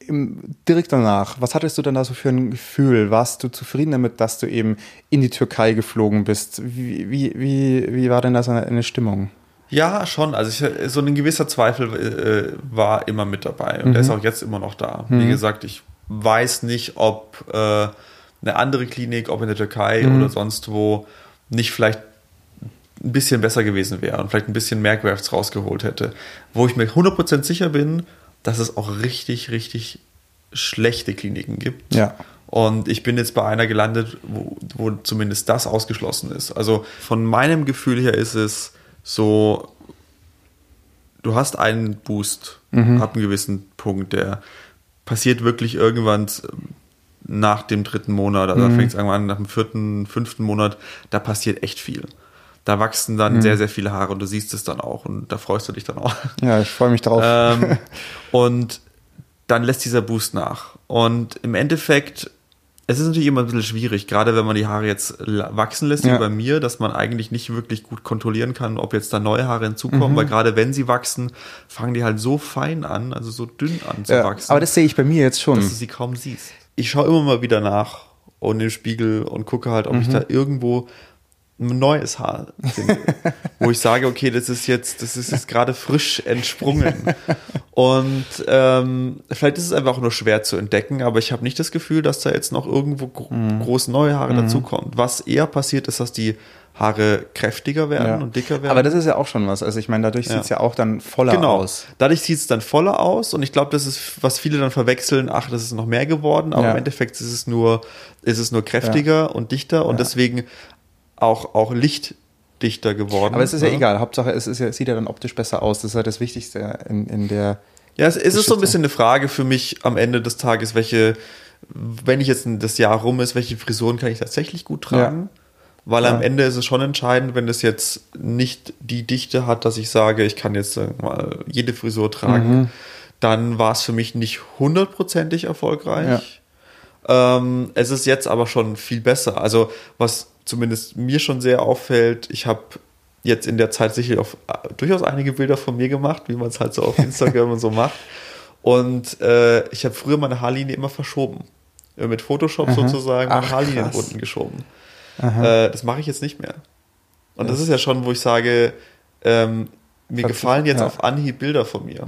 im, direkt danach, was hattest du denn da so für ein Gefühl? Warst du zufrieden damit, dass du eben in die Türkei geflogen bist? Wie, wie, wie, wie war denn da so eine Stimmung? Ja, schon. Also ich, so ein gewisser Zweifel äh, war immer mit dabei und der ist auch jetzt immer noch da. Wie gesagt, ich weiß nicht, ob äh, eine andere Klinik, ob in der Türkei oder sonst wo, nicht vielleicht ein bisschen besser gewesen wäre und vielleicht ein bisschen mehr Grafts rausgeholt hätte. Wo ich mir 100% sicher bin, dass es auch richtig, richtig schlechte Kliniken gibt. Ja. Und ich bin jetzt bei einer gelandet, wo, wo zumindest das ausgeschlossen ist. Also von meinem Gefühl her ist es so, du hast einen Boost ab einem gewissen Punkt, der passiert wirklich irgendwann nach dem dritten Monat, also da fängt es irgendwann an, nach dem vierten, fünften Monat, da passiert echt viel. Da wachsen dann sehr, sehr viele Haare und du siehst es dann auch und da freust du dich dann auch. Ja, ich freue mich drauf. ähm, und dann lässt dieser Boost nach. Und im Endeffekt, es ist natürlich immer ein bisschen schwierig, gerade wenn man die Haare jetzt wachsen lässt, Ja. wie bei mir, dass man eigentlich nicht wirklich gut kontrollieren kann, ob jetzt da neue Haare hinzukommen, weil gerade wenn sie wachsen, fangen die halt so fein an, also so dünn an zu Ja, wachsen aber das sehe ich bei mir jetzt schon. dass du sie kaum siehst. Ich schaue immer mal wieder nach und im Spiegel und gucke halt, ob ich da irgendwo neues Haar finde, wo ich sage, okay, das ist jetzt, das ist jetzt gerade frisch entsprungen. Und ähm, vielleicht ist es einfach auch nur schwer zu entdecken, aber ich habe nicht das Gefühl, dass da jetzt noch irgendwo gro groß neue Haare dazukommt. Was eher passiert, ist, dass die Haare kräftiger werden Ja. und dicker werden. Aber das ist ja auch schon was. Also ich meine, dadurch Ja. sieht es ja auch dann voller genau. aus. Dadurch sieht es dann voller aus und ich glaube, das ist, was viele dann verwechseln, ach, das ist noch mehr geworden, aber Ja. im Endeffekt ist es nur, ist es nur kräftiger und dichter und deswegen auch, auch lichtdichter geworden. Aber es ist ja ne? egal. Hauptsache, es ist ja, sieht ja dann optisch besser aus. Das ist ja das Wichtigste in, in der. Ja, es, ist so ein bisschen eine Frage für mich am Ende des Tages, welche, wenn ich jetzt das Jahr rum ist, welche Frisuren kann ich tatsächlich gut tragen? Weil am Ja. Ende ist es schon entscheidend, wenn es jetzt nicht die Dichte hat, dass ich sage, ich kann jetzt mal jede Frisur tragen, Mhm. dann war es für mich nicht hundertprozentig erfolgreich. Ähm, es ist jetzt aber schon viel besser. Also was zumindest mir schon sehr auffällt, ich habe jetzt in der Zeit sicher auf, durchaus einige Bilder von mir gemacht, wie man es halt so auf Instagram und so macht. Und äh, ich habe früher meine Haarlinie immer verschoben. Äh, Mit Photoshop sozusagen meine Ach, Haarlinien krass. unten geschoben. Äh, das mache ich jetzt nicht mehr. Und das ist ja schon, wo ich sage, ähm, mir gefallen jetzt ja. auf Anhieb Bilder von mir.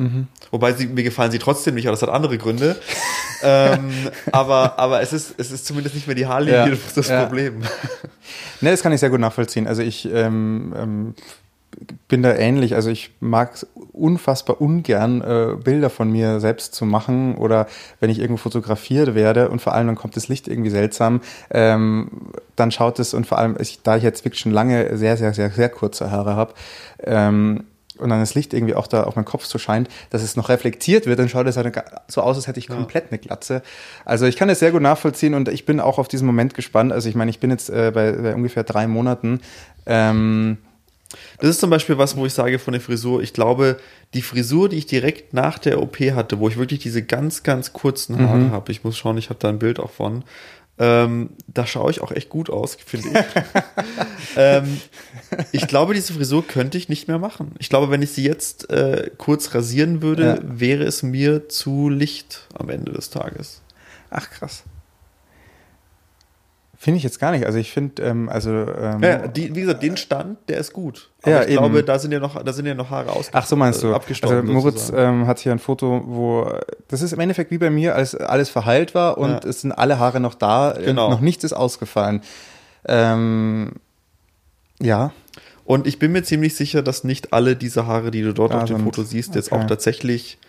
Wobei sie, mir gefallen sie trotzdem nicht, aber das hat andere Gründe. ähm, aber, aber es ist, es ist zumindest nicht mehr die Haarlinie Ja. das, das Ja. Problem. Ne, das kann ich sehr gut nachvollziehen. Also ich ähm, ähm, bin da ähnlich. Also ich mag es unfassbar ungern, äh, Bilder von mir selbst zu machen oder wenn ich irgendwo fotografiert werde und vor allem dann kommt das Licht irgendwie seltsam, ähm, dann schaut es und vor allem, ich, da ich jetzt wirklich schon lange sehr, sehr, sehr, sehr kurze Haare habe, ähm, und dann das Licht irgendwie auch da auf meinen Kopf so scheint, dass es noch reflektiert wird, dann schaut es halt so aus, als hätte ich komplett eine Glatze. Also ich kann es sehr gut nachvollziehen und ich bin auch auf diesen Moment gespannt. Also ich meine, ich bin jetzt äh, bei, bei ungefähr drei Monaten. Ähm, Das ist zum Beispiel was, wo ich sage von der Frisur, ich glaube, die Frisur, die ich direkt nach der OP hatte, wo ich wirklich diese ganz, ganz kurzen Haare Mhm. habe, ich muss schauen, ich habe da ein Bild auch von, ähm, da schaue ich auch echt gut aus, finde ich. ähm, ich glaube, diese Frisur könnte ich nicht mehr machen. Ich glaube, wenn ich sie jetzt äh, kurz rasieren würde, Ja. wäre es mir zu licht am Ende des Tages. ach krass. Finde ich jetzt gar nicht. Also ich finde, ähm, also ähm, Ja, die, wie gesagt, den Stand, der ist gut. Aber Ja, ich glaube, eben. da sind ja noch, da sind ja noch Haare aus. Ach so meinst du? äh, Also. Moritz ähm, hat hier ein Foto, wo das ist im Endeffekt wie bei mir, als alles verheilt war und Ja. es sind alle Haare noch da, Genau. noch nichts ist ausgefallen. Ähm, ja, Und ich bin mir ziemlich sicher, dass nicht alle diese Haare, die du dort Ah, auf dem sind- Foto siehst, jetzt okay. auch tatsächlich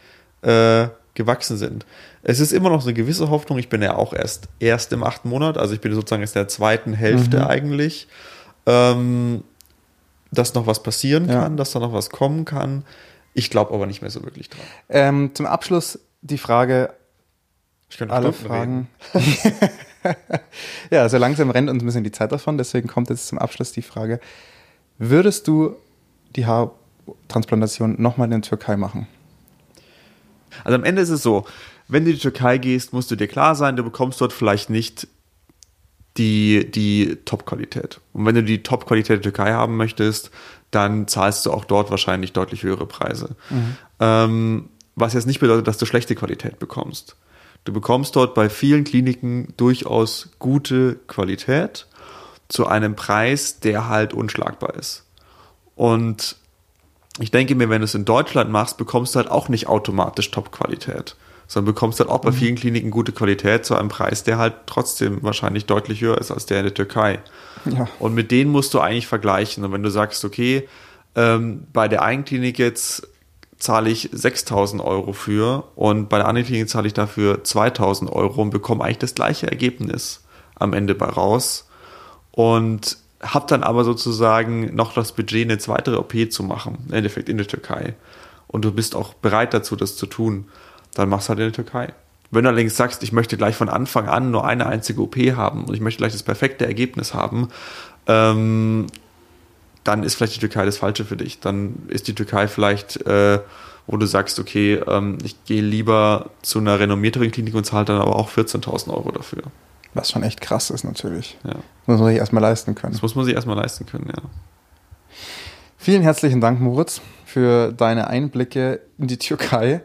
äh, gewachsen sind. Es ist immer noch so eine gewisse Hoffnung. Ich bin ja auch erst, erst im achten Monat, also ich bin sozusagen erst in der zweiten Hälfte Mhm. eigentlich, ähm, dass noch was passieren Ja. kann, dass da noch was kommen kann. Ich glaube aber nicht mehr so wirklich dran. ähm, zum Abschluss die Frage, Ich könnte alle Fragen. ja, so langsam rennt uns ein bisschen die Zeit davon, deswegen kommt jetzt zum Abschluss die Frage, würdest du die Haartransplantation nochmal in der Türkei machen? Also am Ende ist es so, wenn du in die Türkei gehst, musst du dir klar sein, du bekommst dort vielleicht nicht die, die Top-Qualität. Und wenn du die Top-Qualität der Türkei haben möchtest, dann zahlst du auch dort wahrscheinlich deutlich höhere Preise. Ähm, was jetzt nicht bedeutet, dass du schlechte Qualität bekommst. Du bekommst dort bei vielen Kliniken durchaus gute Qualität zu einem Preis, der halt unschlagbar ist. Und ich denke mir, wenn du es in Deutschland machst, bekommst du halt auch nicht automatisch Top-Qualität, sondern bekommst halt auch bei vielen Kliniken gute Qualität zu einem Preis, der halt trotzdem wahrscheinlich deutlich höher ist als der in der Türkei. Ja. Und mit denen musst du eigentlich vergleichen. Und wenn du sagst, okay, ähm, bei der einen Klinik jetzt zahle ich 6000 Euro für und bei der anderen Klinik zahle ich dafür 2000 Euro und bekomme eigentlich das gleiche Ergebnis am Ende bei raus und habe dann aber sozusagen noch das Budget, eine zweite OP zu machen, im Endeffekt in der Türkei. Und du bist auch bereit dazu, das zu tun, dann machst du halt in der Türkei. Wenn du allerdings sagst, ich möchte gleich von Anfang an nur eine einzige OP haben und ich möchte gleich das perfekte Ergebnis haben, ähm, dann ist vielleicht die Türkei das Falsche für dich. Dann ist die Türkei vielleicht, äh, wo du sagst, okay, ähm, ich gehe lieber zu einer renommierteren Klinik und zahle dann aber auch 14.000 Euro dafür. Was schon echt krass ist natürlich. Ja. Muss man sich erstmal leisten können. Das muss man sich erstmal leisten können, ja. Vielen herzlichen Dank, Moritz, für deine Einblicke in die Türkei.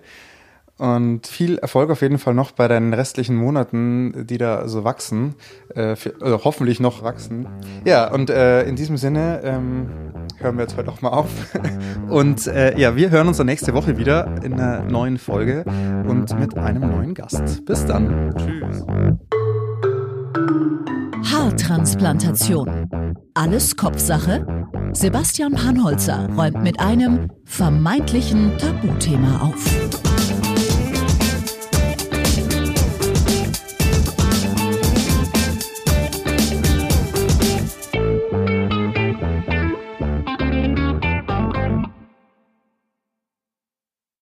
Und viel Erfolg auf jeden Fall noch bei deinen restlichen Monaten, die da so wachsen, äh, für, also hoffentlich noch wachsen. Ja, und äh, in diesem Sinne ähm, hören wir jetzt heute auch mal auf. Und äh, ja, wir hören uns dann nächste Woche wieder in einer neuen Folge und mit einem neuen Gast. Bis dann. Tschüss. Haartransplantation. Alles Kopfsache? Sebastian Panholzer räumt mit einem vermeintlichen Tabuthema auf.